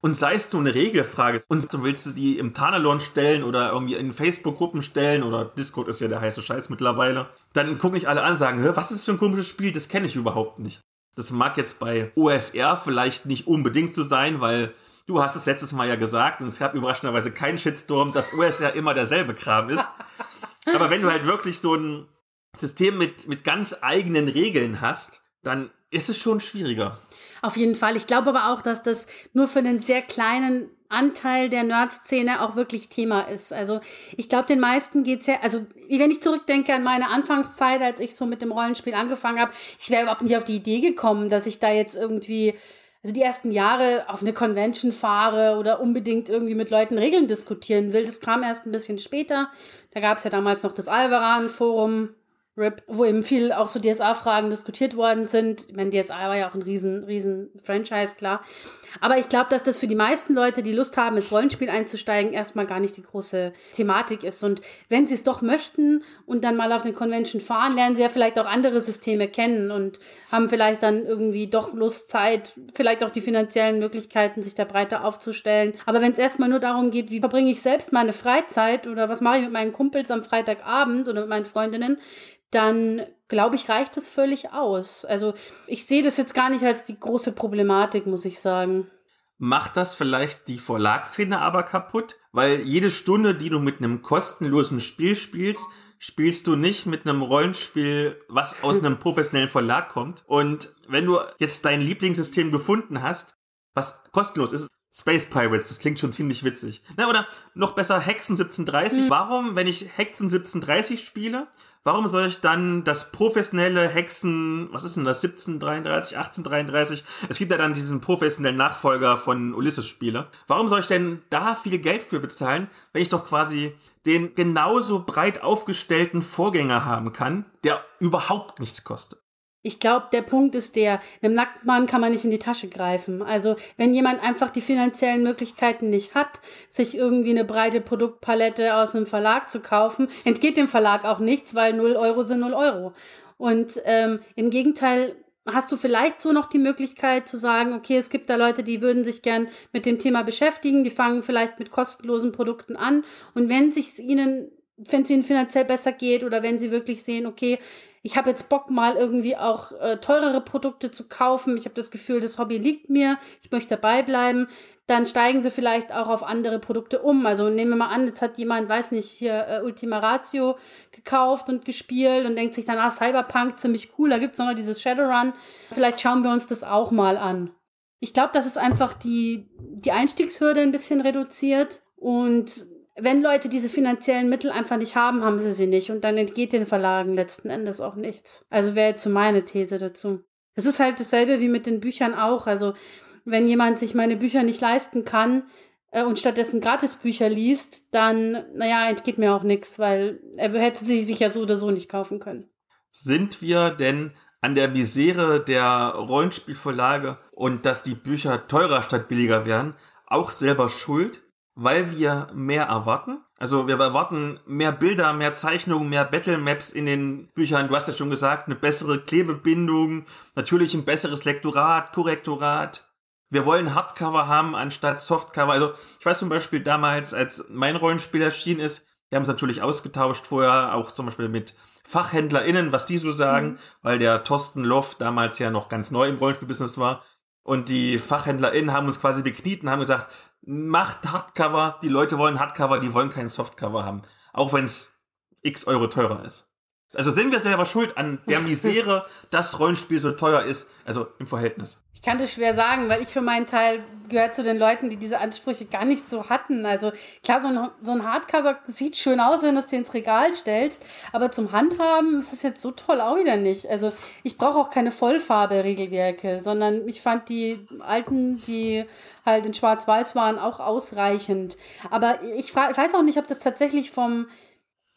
Und sei es nur eine Regelfrage und du willst die im Tanalon stellen oder irgendwie in Facebook-Gruppen stellen oder Discord ist ja der heiße Scheiß mittlerweile, dann gucken nicht alle an und sagen, "Hä, was ist das für ein komisches Spiel, das kenne ich überhaupt nicht. Das mag jetzt bei OSR vielleicht nicht unbedingt so sein, weil du hast es letztes Mal ja gesagt und es gab überraschenderweise keinen Shitstorm, dass OSR immer derselbe Kram ist. Aber wenn du halt wirklich so ein System mit, mit ganz eigenen Regeln hast, dann ist es schon schwieriger. Auf jeden Fall. Ich glaube aber auch, dass das nur für einen sehr kleinen Anteil der Nerd-Szene auch wirklich Thema ist. Also ich glaube, den meisten geht's ja, also wenn ich zurückdenke an meine Anfangszeit, als ich so mit dem Rollenspiel angefangen habe, ich wäre überhaupt nicht auf die Idee gekommen, dass ich da jetzt irgendwie also die ersten Jahre auf eine Convention fahre oder unbedingt irgendwie mit Leuten Regeln diskutieren will. Das kam erst ein bisschen später. Da gab es ja damals noch das Alvaran-Forum, RIP, wo eben viel auch so DSA-Fragen diskutiert worden sind. Ich meine, DSA war ja auch ein riesen, riesen Franchise, klar. Aber ich glaube, dass das für die meisten Leute, die Lust haben, ins Rollenspiel einzusteigen, erstmal gar nicht die große Thematik ist. Und wenn sie es doch möchten und dann mal auf eine Convention fahren, lernen sie ja vielleicht auch andere Systeme kennen und haben vielleicht dann irgendwie doch Lust, Zeit, vielleicht auch die finanziellen Möglichkeiten, sich da breiter aufzustellen. Aber wenn es erstmal nur darum geht, wie verbringe ich selbst meine Freizeit oder was mache ich mit meinen Kumpels am Freitagabend oder mit meinen Freundinnen, dann glaube ich, reicht es völlig aus. Also ich sehe das jetzt gar nicht als die große Problematik, muss ich sagen. Macht das vielleicht die Verlagsszene aber kaputt? Weil jede Stunde, die du mit einem kostenlosen Spiel spielst, spielst du nicht mit einem Rollenspiel, was aus einem professionellen Verlag kommt. Und wenn du jetzt dein Lieblingssystem gefunden hast, was kostenlos ist, Space Pirates, das klingt schon ziemlich witzig. Na, oder noch besser Hexen 1730. Mhm. Warum, wenn ich Hexen 1730 spiele, warum soll ich dann das professionelle Hexen, was ist denn das, 1733, 1833? Es gibt ja dann diesen professionellen Nachfolger von Ulysses-Spiele. Warum soll ich denn da viel Geld für bezahlen, wenn ich doch quasi den genauso breit aufgestellten Vorgänger haben kann, der überhaupt nichts kostet? Ich glaube, der Punkt ist der, einem Nacktmann kann man nicht in die Tasche greifen. Also wenn jemand einfach die finanziellen Möglichkeiten nicht hat, sich irgendwie eine breite Produktpalette aus einem Verlag zu kaufen, entgeht dem Verlag auch nichts, weil 0 Euro sind 0 Euro. Und ähm, im Gegenteil hast du vielleicht so noch die Möglichkeit zu sagen, okay, es gibt da Leute, die würden sich gern mit dem Thema beschäftigen, die fangen vielleicht mit kostenlosen Produkten an. Und wenn sich ihnen wenn es ihnen finanziell besser geht oder wenn sie wirklich sehen, okay, ich habe jetzt Bock mal irgendwie auch äh, teurere Produkte zu kaufen, ich habe das Gefühl, das Hobby liegt mir, ich möchte dabei bleiben, dann steigen sie vielleicht auch auf andere Produkte um. Also nehmen wir mal an, jetzt hat jemand, weiß nicht, hier äh, Ultima Ratio gekauft und gespielt und denkt sich dann, ah, Cyberpunk, ziemlich cool, da gibt es noch dieses Shadowrun, vielleicht schauen wir uns das auch mal an. Ich glaube, dass es einfach die, die Einstiegshürde ein bisschen reduziert und wenn Leute diese finanziellen Mittel einfach nicht haben, haben sie sie nicht. Und dann entgeht den Verlagen letzten Endes auch nichts. Also wäre jetzt so meine These dazu. Es ist halt dasselbe wie mit den Büchern auch. Also wenn jemand sich meine Bücher nicht leisten kann äh, und stattdessen Gratisbücher liest, dann, naja, entgeht mir auch nichts, weil er hätte sie sich ja so oder so nicht kaufen können. Sind wir denn an der Misere der Rollenspielverlage und dass die Bücher teurer statt billiger werden, auch selber schuld? Weil wir mehr erwarten. Also wir erwarten mehr Bilder, mehr Zeichnungen, mehr Battle Maps in den Büchern. Du hast ja schon gesagt, eine bessere Klebebindung, natürlich ein besseres Lektorat, Korrektorat. Wir wollen Hardcover haben anstatt Softcover. Also ich weiß zum Beispiel damals, als mein Rollenspiel erschienen ist, wir haben es natürlich ausgetauscht vorher, auch zum Beispiel mit FachhändlerInnen, was die so sagen, mhm. weil der Thorsten Loff damals ja noch ganz neu im Rollenspielbusiness war. Und die FachhändlerInnen haben uns quasi bekniet und haben gesagt, macht Hardcover, die Leute wollen Hardcover, die wollen kein Softcover haben. Auch wenn es x Euro teurer ist. Also sind wir selber schuld an der Misere, dass Rollenspiel so teuer ist, also im Verhältnis. Ich kann das schwer sagen, weil ich für meinen Teil gehört zu den Leuten, die diese Ansprüche gar nicht so hatten. Also klar, so ein, so ein Hardcover sieht schön aus, wenn du es dir ins Regal stellst, aber zum Handhaben ist es jetzt so toll auch wieder nicht. Also ich brauche auch keine Vollfarbe-Regelwerke, sondern ich fand die alten, die halt in Schwarz-Weiß waren, auch ausreichend. Aber ich, ich weiß auch nicht, ob das tatsächlich vom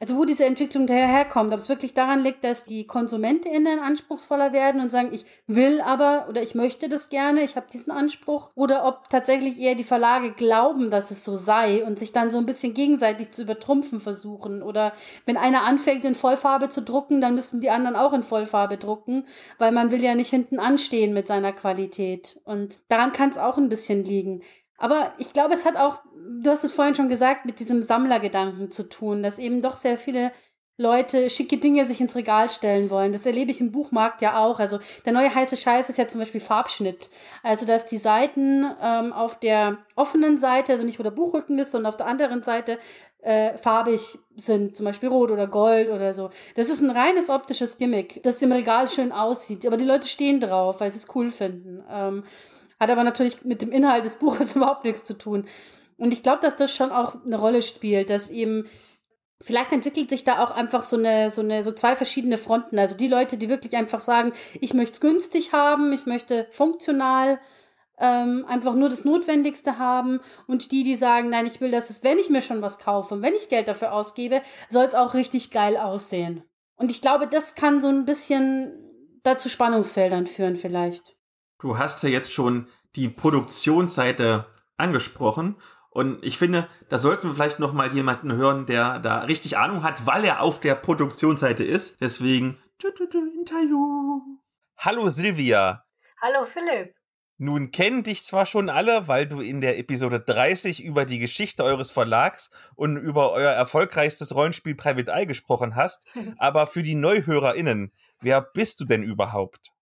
also wo diese Entwicklung daherkommt, ob es wirklich daran liegt, dass die KonsumentInnen anspruchsvoller werden und sagen, ich will aber oder ich möchte das gerne, ich habe diesen Anspruch, oder ob tatsächlich eher die Verlage glauben, dass es so sei und sich dann so ein bisschen gegenseitig zu übertrumpfen versuchen. Oder wenn einer anfängt, in Vollfarbe zu drucken, dann müssen die anderen auch in Vollfarbe drucken, weil man will ja nicht hinten anstehen mit seiner Qualität. Und daran kann es auch ein bisschen liegen. Aber ich glaube, es hat auch, du hast es vorhin schon gesagt, mit diesem Sammlergedanken zu tun, dass eben doch sehr viele Leute schicke Dinge sich ins Regal stellen wollen. Das erlebe ich im Buchmarkt ja auch. Also der neue heiße Scheiß ist ja zum Beispiel Farbschnitt. Also dass die Seiten ähm, auf der offenen Seite, also nicht wo der Buchrücken ist, sondern auf der anderen Seite äh, farbig sind, zum Beispiel rot oder gold oder so. Das ist ein reines optisches Gimmick, das im Regal schön aussieht. Aber die Leute stehen drauf, weil sie es cool finden. Ähm, hat aber natürlich mit dem Inhalt des Buches überhaupt nichts zu tun. Und ich glaube, dass das schon auch eine Rolle spielt, dass eben vielleicht entwickelt sich da auch einfach so eine, so eine, so zwei verschiedene Fronten. Also die Leute, die wirklich einfach sagen, ich möchte es günstig haben, ich möchte funktional ähm, einfach nur das Notwendigste haben und die, die sagen, nein, ich will, dass es, wenn ich mir schon was kaufe und wenn ich Geld dafür ausgebe, soll es auch richtig geil aussehen. Und ich glaube, das kann so ein bisschen dazu Spannungsfeldern führen vielleicht. Du hast ja jetzt schon die Produktionsseite angesprochen und ich finde, da sollten wir vielleicht noch mal jemanden hören, der da richtig Ahnung hat, weil er auf der Produktionsseite ist. Deswegen Interview. Hallo Silvia. Hallo Philipp. Nun kennen dich zwar schon alle, weil du in der Episode 30 über die Geschichte eures Verlags und über euer erfolgreichstes Rollenspiel Private Eye gesprochen hast, aber für die NeuhörerInnen, wer bist du denn überhaupt?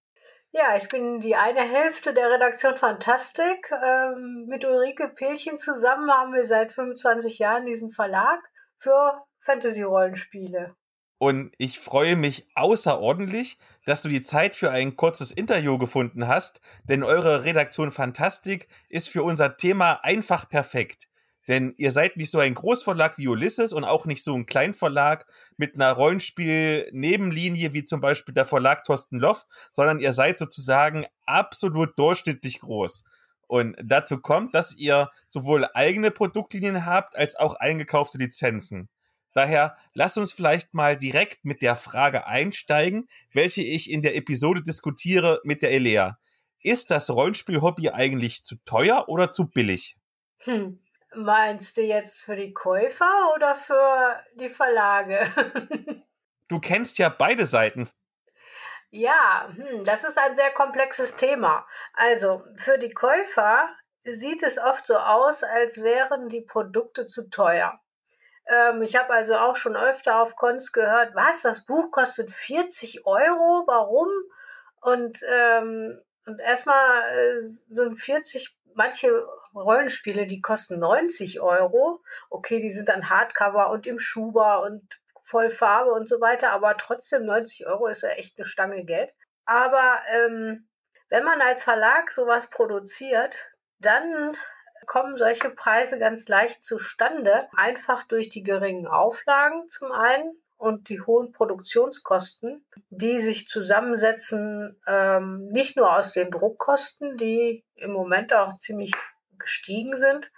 Ja, ich bin die eine Hälfte der Redaktion Fantastik. Ähm, mit Ulrike Pelchen zusammen haben wir seit 25 Jahren diesen Verlag für Fantasy-Rollenspiele. Und ich freue mich außerordentlich, dass du die Zeit für ein kurzes Interview gefunden hast, denn eure Redaktion Fantastik ist für unser Thema einfach perfekt. Denn ihr seid nicht so ein Großverlag wie Ulysses und auch nicht so ein Kleinverlag mit einer Rollenspiel-Nebenlinie wie zum Beispiel der Verlag Thorsten Loff, sondern ihr seid sozusagen absolut durchschnittlich groß. Und dazu kommt, dass ihr sowohl eigene Produktlinien habt als auch eingekaufte Lizenzen. Daher lasst uns vielleicht mal direkt mit der Frage einsteigen, welche ich in der Episode diskutiere mit der Elea. Ist das Rollenspiel-Hobby eigentlich zu teuer oder zu billig? Hm. Meinst du jetzt für die Käufer oder für die Verlage? du kennst ja beide Seiten. Ja, hm, das ist ein sehr komplexes Thema. Also für die Käufer sieht es oft so aus, als wären die Produkte zu teuer. Ähm, ich habe also auch schon öfter auf Cons gehört, was, das Buch kostet 40 Euro, warum? Und, ähm, und erstmal äh, sind 40, manche Rollenspiele, die kosten 90 Euro. Okay, die sind dann Hardcover und im Schuber und voll Farbe und so weiter, aber trotzdem 90 Euro ist ja echt eine Stange Geld. Aber ähm, wenn man als Verlag sowas produziert, dann kommen solche Preise ganz leicht zustande, einfach durch die geringen Auflagen zum einen und die hohen Produktionskosten, die sich zusammensetzen, ähm, nicht nur aus den Druckkosten, die im Moment auch ziemlich gestiegen sind,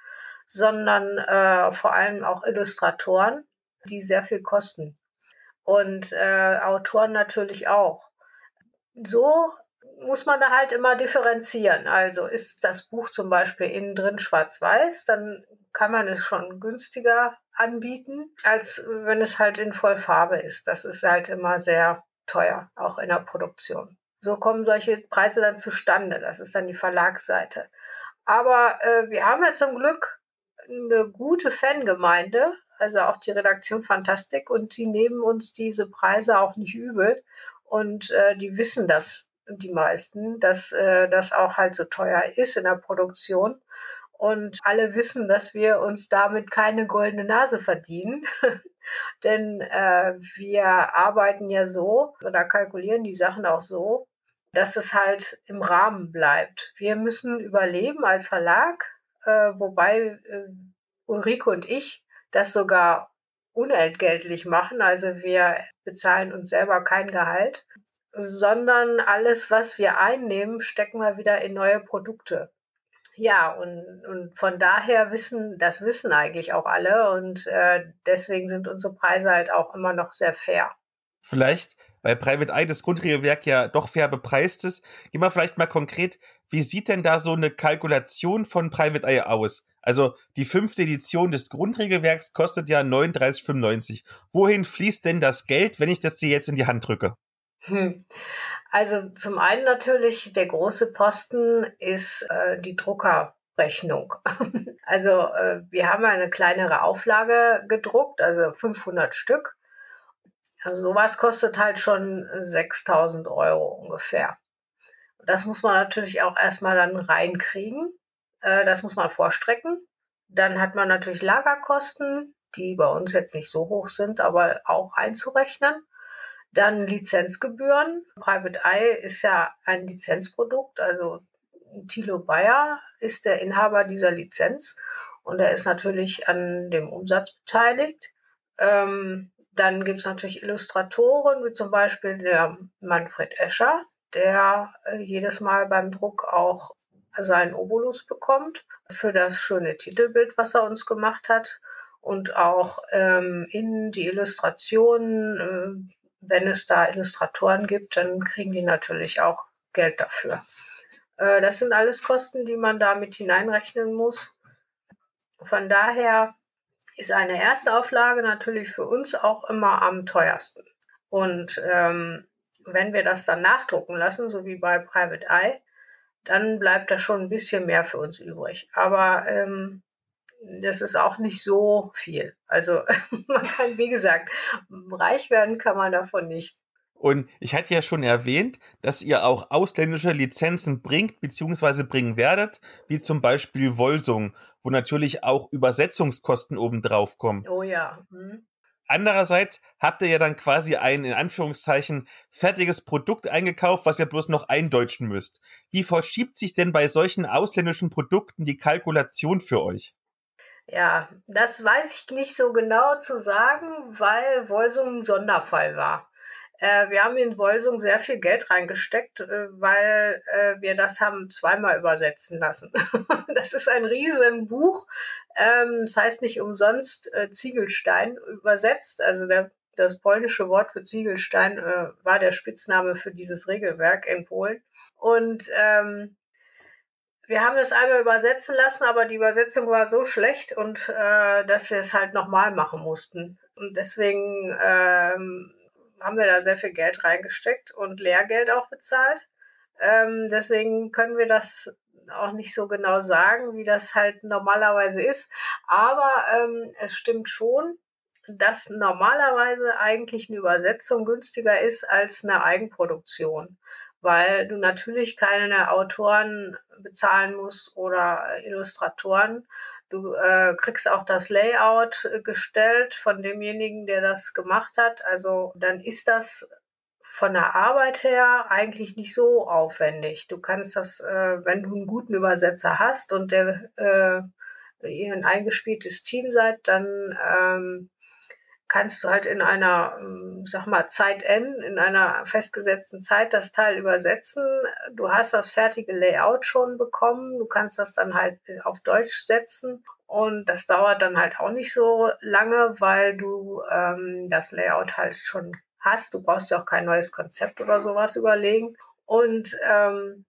sondern äh, vor allem auch Illustratoren, die sehr viel kosten. Und äh, Autoren natürlich auch. So muss man da halt immer differenzieren. Also ist das Buch zum Beispiel innen drin schwarz-weiß, dann kann man es schon günstiger anbieten, als wenn es halt in Vollfarbe ist. Das ist halt immer sehr teuer, auch in der Produktion. So kommen solche Preise dann zustande. Das ist dann die Verlagsseite. Aber äh, wir haben ja zum Glück eine gute Fangemeinde, also auch die Redaktion Fantastik, und die nehmen uns diese Preise auch nicht übel. Und äh, die wissen das, die meisten, dass äh, das auch halt so teuer ist in der Produktion. Und alle wissen, dass wir uns damit keine goldene Nase verdienen. Denn äh, wir arbeiten ja so oder kalkulieren die Sachen auch so, dass es halt im Rahmen bleibt. Wir müssen überleben als Verlag, äh, wobei äh, Ulrike und ich das sogar unentgeltlich machen. Also wir bezahlen uns selber kein Gehalt, sondern alles, was wir einnehmen, stecken wir wieder in neue Produkte. Ja, und, und von daher wissen, das wissen eigentlich auch alle und äh, deswegen sind unsere Preise halt auch immer noch sehr fair. Vielleicht weil Private Eye das Grundregelwerk ja doch fair bepreist ist. Gehen wir vielleicht mal konkret, wie sieht denn da so eine Kalkulation von Private Eye aus? Also die fünfte Edition des Grundregelwerks kostet ja 39,95. Wohin fließt denn das Geld, wenn ich das dir jetzt in die Hand drücke? Hm. Also zum einen natürlich der große Posten ist äh, die Druckerrechnung. also äh, wir haben eine kleinere Auflage gedruckt, also 500 Stück. Also sowas kostet halt schon 6000 Euro ungefähr. Das muss man natürlich auch erstmal dann reinkriegen. Äh, das muss man vorstrecken. Dann hat man natürlich Lagerkosten, die bei uns jetzt nicht so hoch sind, aber auch einzurechnen. Dann Lizenzgebühren. Private Eye ist ja ein Lizenzprodukt, also Thilo Bayer ist der Inhaber dieser Lizenz und er ist natürlich an dem Umsatz beteiligt. Ähm, dann gibt es natürlich Illustratoren, wie zum Beispiel der Manfred Escher, der äh, jedes Mal beim Druck auch seinen Obolus bekommt für das schöne Titelbild, was er uns gemacht hat. Und auch ähm, in die Illustrationen, äh, wenn es da Illustratoren gibt, dann kriegen die natürlich auch Geld dafür. Äh, das sind alles Kosten, die man da mit hineinrechnen muss. Von daher ist eine Erstauflage natürlich für uns auch immer am teuersten. Und ähm, wenn wir das dann nachdrucken lassen, so wie bei Private Eye, dann bleibt da schon ein bisschen mehr für uns übrig. Aber ähm, das ist auch nicht so viel. Also man kann, wie gesagt, reich werden kann man davon nicht. Und ich hatte ja schon erwähnt, dass ihr auch ausländische Lizenzen bringt bzw. bringen werdet, wie zum Beispiel Wolsung, wo natürlich auch Übersetzungskosten obendrauf kommen. Oh ja. Hm. Andererseits habt ihr ja dann quasi ein, in Anführungszeichen, fertiges Produkt eingekauft, was ihr bloß noch eindeutschen müsst. Wie verschiebt sich denn bei solchen ausländischen Produkten die Kalkulation für euch? Ja, das weiß ich nicht so genau zu sagen, weil Wolsung ein Sonderfall war. Äh, wir haben in Wolsung sehr viel Geld reingesteckt, äh, weil äh, wir das haben zweimal übersetzen lassen. das ist ein Riesenbuch. Ähm, das heißt nicht umsonst äh, Ziegelstein übersetzt. Also der, das polnische Wort für Ziegelstein äh, war der Spitzname für dieses Regelwerk in Polen. Und ähm, wir haben es einmal übersetzen lassen, aber die Übersetzung war so schlecht und äh, dass wir es halt nochmal machen mussten. Und deswegen ähm, haben wir da sehr viel Geld reingesteckt und Lehrgeld auch bezahlt. Ähm, deswegen können wir das auch nicht so genau sagen, wie das halt normalerweise ist. Aber ähm, es stimmt schon, dass normalerweise eigentlich eine Übersetzung günstiger ist als eine Eigenproduktion weil du natürlich keine Autoren bezahlen musst oder Illustratoren. Du äh, kriegst auch das Layout gestellt von demjenigen, der das gemacht hat. Also dann ist das von der Arbeit her eigentlich nicht so aufwendig. Du kannst das, äh, wenn du einen guten Übersetzer hast und der äh, ihr ein eingespieltes Team seid, dann ähm, kannst du halt in einer, ähm, sag mal, Zeit N, in einer festgesetzten Zeit das Teil übersetzen. Du hast das fertige Layout schon bekommen. Du kannst das dann halt auf Deutsch setzen. Und das dauert dann halt auch nicht so lange, weil du ähm, das Layout halt schon hast. Du brauchst ja auch kein neues Konzept oder sowas überlegen. Und ähm,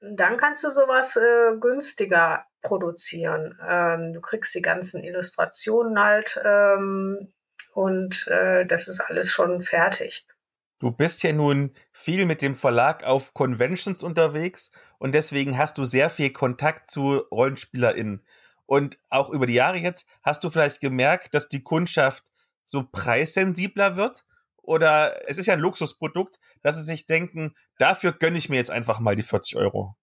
dann kannst du sowas äh, günstiger produzieren. Ähm, du kriegst die ganzen Illustrationen halt ähm, und äh, das ist alles schon fertig. Du bist ja nun viel mit dem Verlag auf Conventions unterwegs und deswegen hast du sehr viel Kontakt zu RollenspielerInnen. Und auch über die Jahre jetzt hast du vielleicht gemerkt, dass die Kundschaft so preissensibler wird? Oder es ist ja ein Luxusprodukt, dass sie sich denken, dafür gönne ich mir jetzt einfach mal die 40 Euro.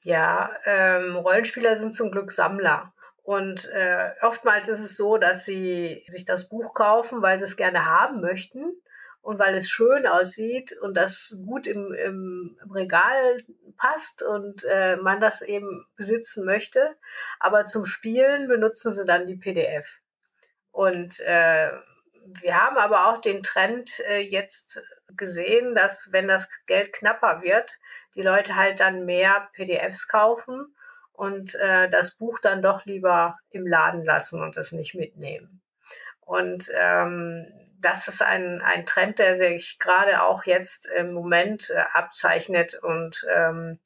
Ja, ähm, Rollenspieler sind zum Glück Sammler. Und äh, oftmals ist es so, dass sie sich das Buch kaufen, weil sie es gerne haben möchten und weil es schön aussieht und das gut im, im, Regal passt und äh, man das eben besitzen möchte. Aber zum Spielen benutzen sie dann die PDF. Und äh, wir haben aber auch den Trend äh, jetzt gesehen, dass wenn das Geld knapper wird, die Leute halt dann mehr PDFs kaufen und äh, das Buch dann doch lieber im Laden lassen und es nicht mitnehmen. Und ähm, das ist ein, ein Trend, der sich gerade auch jetzt im Moment äh, abzeichnet und ähm,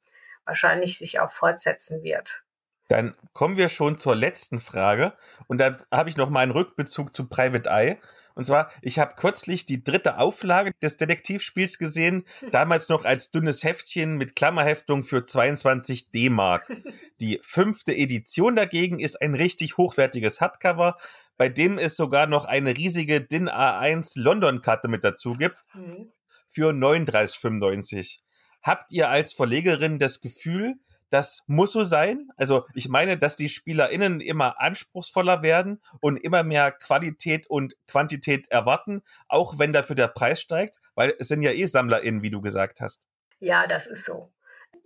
wahrscheinlich sich auch fortsetzen wird. Dann kommen wir schon zur letzten Frage und da habe ich noch mal einen Rückbezug zu Private Eye. Und zwar, ich habe kürzlich die dritte Auflage des Detektivspiels gesehen, hm. damals noch als dünnes Heftchen mit Klammerheftung für 22 D-Mark. Die fünfte Edition dagegen ist ein richtig hochwertiges Hardcover, bei dem es sogar noch eine riesige DIN A1 London-Karte mit dazu gibt. Mhm. Für 39,95. Habt ihr als Verlegerin das Gefühl, das muss so sein. Also ich meine, dass die SpielerInnen immer anspruchsvoller werden und immer mehr Qualität und Quantität erwarten, auch wenn dafür der Preis steigt, weil es sind ja eh SammlerInnen, wie du gesagt hast. Ja, das ist so.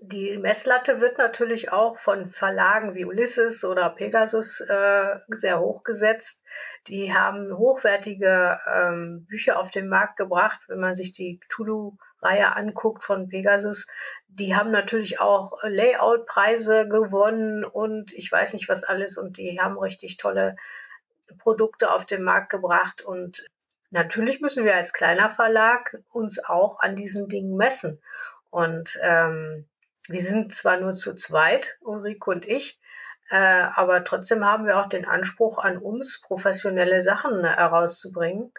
Die Messlatte wird natürlich auch von Verlagen wie Ulysses oder Pegasus äh, sehr hoch gesetzt. Die haben hochwertige ähm, Bücher auf den Markt gebracht. Wenn man sich die Tulu-Reihe anguckt von Pegasus, die haben natürlich auch Layout-Preise gewonnen und ich weiß nicht was alles. Und die haben richtig tolle Produkte auf den Markt gebracht. Und natürlich müssen wir als kleiner Verlag uns auch an diesen Dingen messen. Und ähm, wir sind zwar nur zu zweit, Ulrike und ich, äh, aber trotzdem haben wir auch den Anspruch an uns, professionelle Sachen herauszubringen,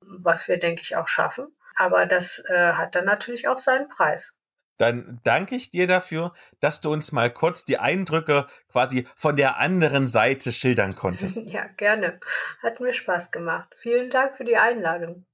was wir, denke ich, auch schaffen. Aber das äh, hat dann natürlich auch seinen Preis. Dann danke ich dir dafür, dass du uns mal kurz die Eindrücke quasi von der anderen Seite schildern konntest. Ja, gerne. Hat mir Spaß gemacht. Vielen Dank für die Einladung.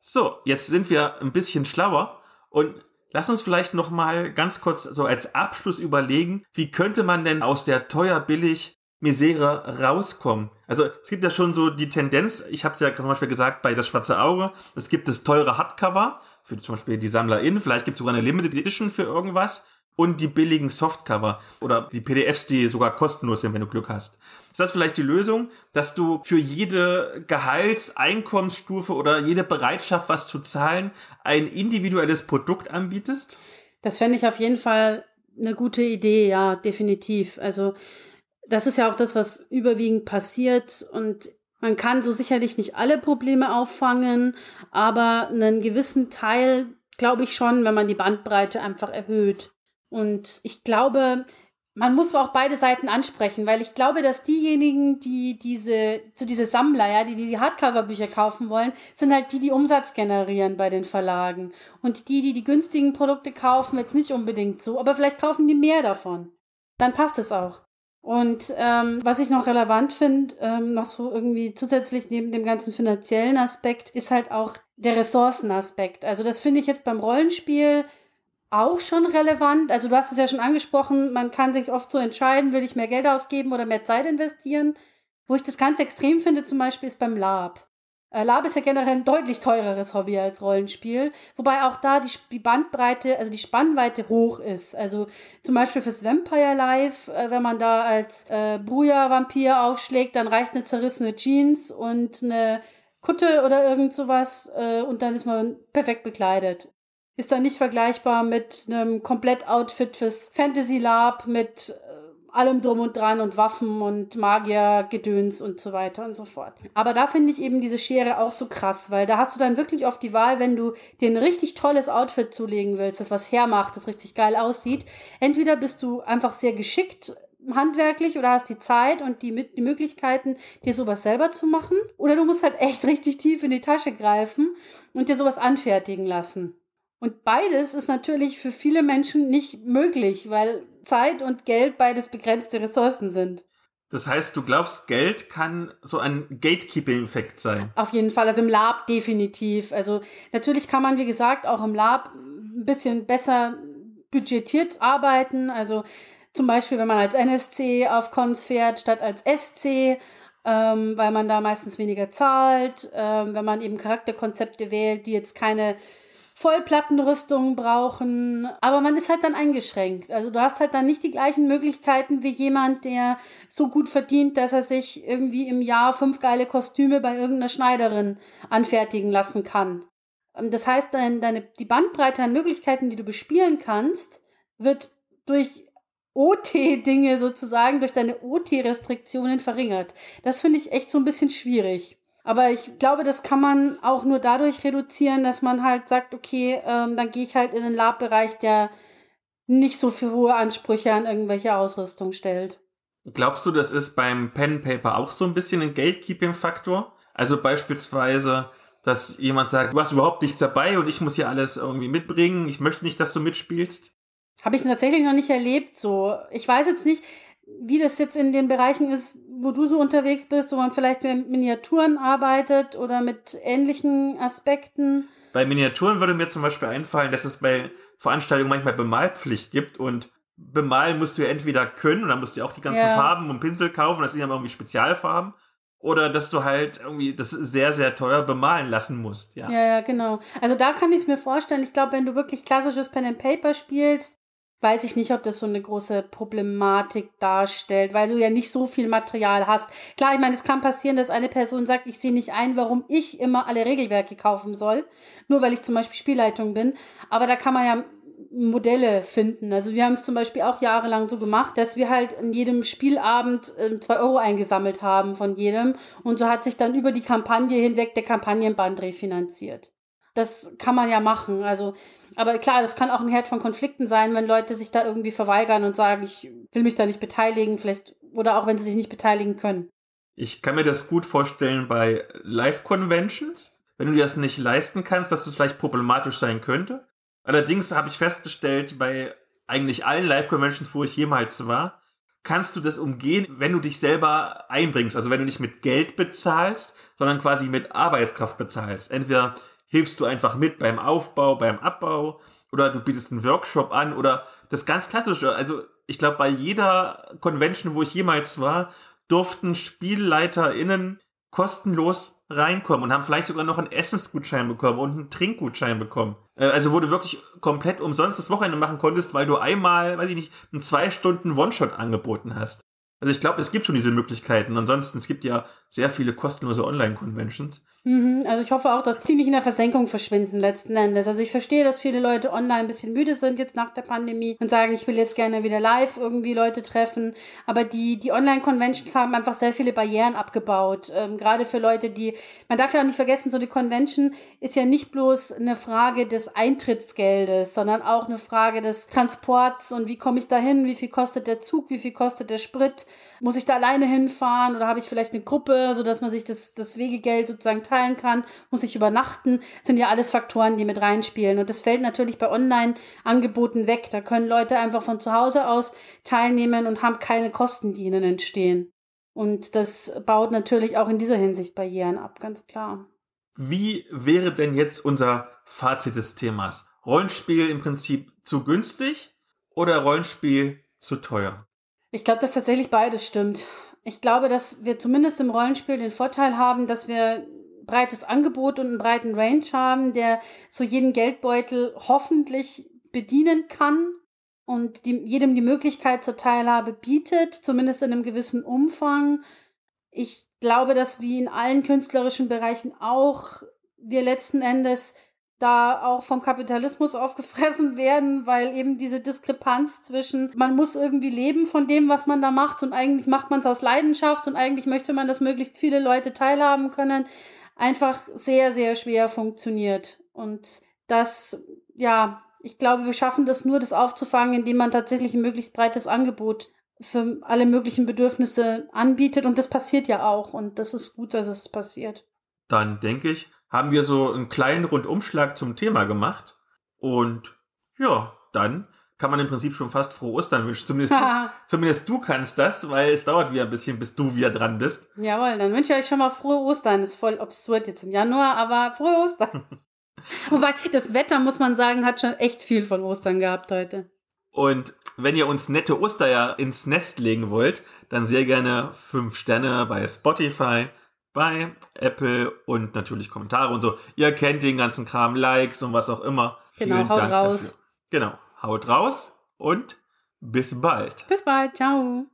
So, jetzt sind wir ein bisschen schlauer und Lass uns vielleicht noch mal ganz kurz so als Abschluss überlegen, wie könnte man denn aus der teuer billig Misere rauskommen? Also es gibt ja schon so die Tendenz, ich habe es ja zum Beispiel gesagt bei das schwarze Auge, es gibt das teure Hardcover für zum Beispiel die SammlerInnen, vielleicht gibt es sogar eine Limited Edition für irgendwas und die billigen Softcover oder die PDFs, die sogar kostenlos sind, wenn du Glück hast. Ist das vielleicht die Lösung, dass du für jede Gehalts-, Einkommensstufe oder jede Bereitschaft, was zu zahlen, ein individuelles Produkt anbietest? Das fände ich auf jeden Fall eine gute Idee, ja, definitiv. Also das ist ja auch das, was überwiegend passiert und man kann so sicherlich nicht alle Probleme auffangen, aber einen gewissen Teil glaube ich schon, wenn man die Bandbreite einfach erhöht. Und ich glaube, man muss auch beide Seiten ansprechen, weil ich glaube, dass diejenigen, die diese, so diese Sammler, ja, die die Hardcover-Bücher kaufen wollen, sind halt die, die Umsatz generieren bei den Verlagen. Und die, die die günstigen Produkte kaufen, jetzt nicht unbedingt so, aber vielleicht kaufen die mehr davon. Dann passt es auch. Und ähm, was ich noch relevant finde, ähm, noch so irgendwie zusätzlich neben dem ganzen finanziellen Aspekt, ist halt auch der Ressourcenaspekt. Also das finde ich jetzt beim Rollenspiel auch schon relevant. Also du hast es ja schon angesprochen, man kann sich oft so entscheiden, will ich mehr Geld ausgeben oder mehr Zeit investieren. Wo ich das ganz extrem finde zum Beispiel ist beim Lab. Äh, Lab ist ja generell ein deutlich teureres Hobby als Rollenspiel, wobei auch da die, die Bandbreite, also die Spannweite hoch ist. Also zum Beispiel fürs Vampire Life, äh, wenn man da als äh, Bruja-Vampir aufschlägt, dann reicht eine zerrissene Jeans und eine Kutte oder irgend sowas äh, und dann ist man perfekt bekleidet ist dann nicht vergleichbar mit einem Komplett-Outfit fürs Fantasy Lab mit allem drum und dran und Waffen und Magier-Gedöns und so weiter und so fort. Aber da finde ich eben diese Schere auch so krass, weil da hast du dann wirklich oft die Wahl, wenn du dir ein richtig tolles Outfit zulegen willst, das was hermacht, das richtig geil aussieht. Entweder bist du einfach sehr geschickt handwerklich oder hast die Zeit und die, die Möglichkeiten, dir sowas selber zu machen. Oder du musst halt echt richtig tief in die Tasche greifen und dir sowas anfertigen lassen. Und beides ist natürlich für viele Menschen nicht möglich, weil Zeit und Geld beides begrenzte Ressourcen sind. Das heißt, du glaubst, Geld kann so ein Gatekeeping-Effekt sein? Auf jeden Fall, also im Lab definitiv. Also natürlich kann man, wie gesagt, auch im Lab ein bisschen besser budgetiert arbeiten. Also zum Beispiel, wenn man als NSC auf Cons fährt statt als SC, ähm, weil man da meistens weniger zahlt. Ähm, wenn man eben Charakterkonzepte wählt, die jetzt keine Vollplattenrüstungen brauchen, aber man ist halt dann eingeschränkt. Also du hast halt dann nicht die gleichen Möglichkeiten wie jemand, der so gut verdient, dass er sich irgendwie im Jahr fünf geile Kostüme bei irgendeiner Schneiderin anfertigen lassen kann. Ähm, das heißt, dein, deine, die Bandbreite an Möglichkeiten, die du bespielen kannst, wird durch OT-Dinge sozusagen, durch deine OT-Restriktionen verringert. Das finde ich echt so ein bisschen schwierig. Aber ich glaube, das kann man auch nur dadurch reduzieren, dass man halt sagt, okay, ähm, dann gehe ich halt in den Lab-Bereich, der nicht so für hohe Ansprüche an irgendwelche Ausrüstung stellt. Glaubst du, das ist beim Pen Paper auch so ein bisschen ein Gatekeeping-Faktor? Also beispielsweise, dass jemand sagt, du hast überhaupt nichts dabei und ich muss hier alles irgendwie mitbringen, ich möchte nicht, dass du mitspielst? Habe ich tatsächlich noch nicht erlebt so. Ich weiß jetzt nicht, wie das jetzt in den Bereichen ist, wo du so unterwegs bist, wo man vielleicht mit Miniaturen arbeitet oder mit ähnlichen Aspekten. Bei Miniaturen würde mir zum Beispiel einfallen, dass es bei Veranstaltungen manchmal Bemalpflicht gibt und bemalen musst du ja entweder können und dann musst du auch die ganzen ja. Farben und Pinsel kaufen, das sind ja irgendwie Spezialfarben. Oder dass du halt irgendwie das sehr, sehr teuer bemalen lassen musst, ja. Ja, ja, genau. Also da kann ich es mir vorstellen, ich glaube, wenn du wirklich klassisches Pen and Paper spielst, weiß ich nicht, ob das so eine große Problematik darstellt, weil du ja nicht so viel Material hast. Klar, ich meine, es kann passieren, dass eine Person sagt, ich sehe nicht ein, warum ich immer alle Regelwerke kaufen soll, nur weil ich zum Beispiel Spielleitung bin. Aber da kann man ja Modelle finden. Also wir haben es zum Beispiel auch jahrelang so gemacht, dass wir halt in jedem Spielabend äh, zwei Euro eingesammelt haben von jedem und so hat sich dann über die Kampagne hinweg der Kampagnenband refinanziert. Das kann man ja machen. Also, aber klar, das kann auch ein Herd von Konflikten sein, wenn Leute sich da irgendwie verweigern und sagen, ich will mich da nicht beteiligen, vielleicht, oder auch wenn sie sich nicht beteiligen können. Ich kann mir das gut vorstellen bei Live-Conventions. Wenn du dir das nicht leisten kannst, dass es vielleicht problematisch sein könnte. Allerdings habe ich festgestellt, bei eigentlich allen Live-Conventions, wo ich jemals war, kannst du das umgehen, wenn du dich selber einbringst. Also wenn du nicht mit Geld bezahlst, sondern quasi mit Arbeitskraft bezahlst. Entweder hilfst du einfach mit beim Aufbau, beim Abbau oder du bietest einen Workshop an oder das ganz klassische. Also ich glaube, bei jeder Convention, wo ich jemals war, durften SpielleiterInnen kostenlos reinkommen und haben vielleicht sogar noch einen Essensgutschein bekommen und einen Trinkgutschein bekommen. Äh, also wo du wirklich komplett umsonst das Wochenende machen konntest, weil du einmal, weiß ich nicht, einen zwei Stunden One-Shot angeboten hast. Also ich glaube, es gibt schon diese Möglichkeiten. Ansonsten, es gibt ja sehr viele kostenlose Online-Conventions. Mhm, also ich hoffe auch, dass die nicht in der Versenkung verschwinden letzten Endes. Also ich verstehe, dass viele Leute online ein bisschen müde sind jetzt nach der Pandemie und sagen, ich will jetzt gerne wieder live irgendwie Leute treffen. Aber die, die Online-Conventions haben einfach sehr viele Barrieren abgebaut. Ähm, gerade für Leute, die, man darf ja auch nicht vergessen, so eine Convention ist ja nicht bloß eine Frage des Eintrittsgeldes, sondern auch eine Frage des Transports und wie komme ich da hin, wie viel kostet der Zug, wie viel kostet der Sprit. Muss ich da alleine hinfahren oder habe ich vielleicht eine Gruppe, sodass man sich das, das Wegegeld sozusagen teilen kann? Muss ich übernachten? Das sind ja alles Faktoren, die mit reinspielen. Und das fällt natürlich bei Online-Angeboten weg. Da können Leute einfach von zu Hause aus teilnehmen und haben keine Kosten, die ihnen entstehen. Und das baut natürlich auch in dieser Hinsicht Barrieren ab, ganz klar. Wie wäre denn jetzt unser Fazit des Themas? Rollenspiel im Prinzip zu günstig oder Rollenspiel zu teuer? Ich glaube, dass tatsächlich beides stimmt. Ich glaube, dass wir zumindest im Rollenspiel den Vorteil haben, dass wir breites Angebot und einen breiten Range haben, der so jeden Geldbeutel hoffentlich bedienen kann und die, jedem die Möglichkeit zur Teilhabe bietet, zumindest in einem gewissen Umfang. Ich glaube, dass wie in allen künstlerischen Bereichen auch wir letzten Endes da auch vom Kapitalismus aufgefressen werden, weil eben diese Diskrepanz zwischen, man muss irgendwie leben von dem, was man da macht und eigentlich macht man es aus Leidenschaft und eigentlich möchte man, dass möglichst viele Leute teilhaben können, einfach sehr, sehr schwer funktioniert. Und das, ja, ich glaube, wir schaffen das nur, das aufzufangen, indem man tatsächlich ein möglichst breites Angebot für alle möglichen Bedürfnisse anbietet. Und das passiert ja auch. Und das ist gut, dass es passiert. Dann denke ich, haben wir so einen kleinen Rundumschlag zum Thema gemacht. Und ja, dann kann man im Prinzip schon fast frohe Ostern wünschen. Zumindest, du, zumindest du kannst das, weil es dauert wieder ein bisschen, bis du wieder dran bist. Jawohl, dann wünsche ich euch schon mal frohe Ostern. Ist voll absurd jetzt im Januar, aber frohe Ostern. Wobei, das Wetter, muss man sagen, hat schon echt viel von Ostern gehabt heute. Und wenn ihr uns nette Ostereier ins Nest legen wollt, dann sehr gerne fünf Sterne bei Spotify bei Apple und natürlich Kommentare und so. Ihr kennt den ganzen Kram, Likes und was auch immer. Genau, Vielen haut Dank raus. Dafür. Genau, haut raus und bis bald. Bis bald, ciao.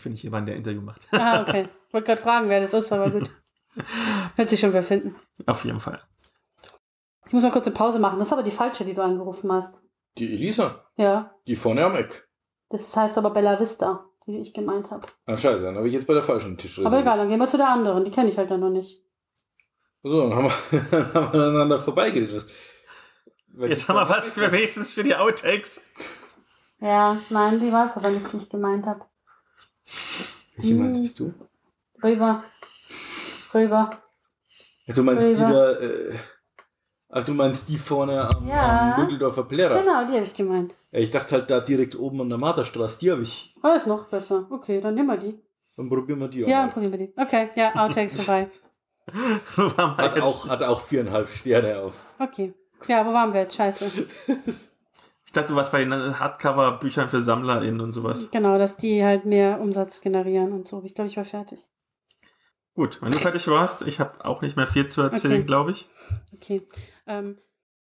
Hoffentlich finde ich jemanden, der Interview macht. Ah, okay. Wollte gerade fragen, wer das ist, aber gut. Wird sich schon wer finden. Auf jeden Fall. Ich muss mal kurz eine Pause machen. Das ist aber die falsche, die du angerufen hast. Die Elisa, Ja, die vorne am Eck. das heißt aber Bella Vista, die ich gemeint habe. Ah, scheiße, dann habe ich jetzt bei der falschen Tisch Aber egal, dann gehen wir zu der anderen. Die kenne ich halt dann noch nicht. So, dann haben wir, dann haben wir aneinander vorbeigeredet. Jetzt haben wir was für wenigstens für die Outtakes. Ja, nein, die war es aber nicht, die ich gemeint habe. Welche meintest du? Rüber. Rüber. Ja, du meinst die Rüber. da, äh, ach, du meinst die vorne am, Ja. am Müggeldorfer Plärrer. Genau, die habe ich gemeint. Ja, ich dachte halt da direkt oben an der Marterstraße, die habe ich. Oh, ist noch besser. Okay, dann nehmen wir die. Dann probieren wir die auch Ja, mal. probieren wir die. Okay, ja, Outtakes vorbei. Wo waren wir Hat jetzt? auch, hat auch viereinhalb Sterne auf. Okay. Ja, wo waren wir jetzt? Scheiße. Ich dachte, du warst bei den Hardcover-Büchern für SammlerInnen und sowas. Genau, dass die halt mehr Umsatz generieren und so. Ich glaube, ich war fertig. Gut, wenn du fertig warst, ich habe auch nicht mehr viel zu erzählen, Okay. glaube ich. Okay. Ähm,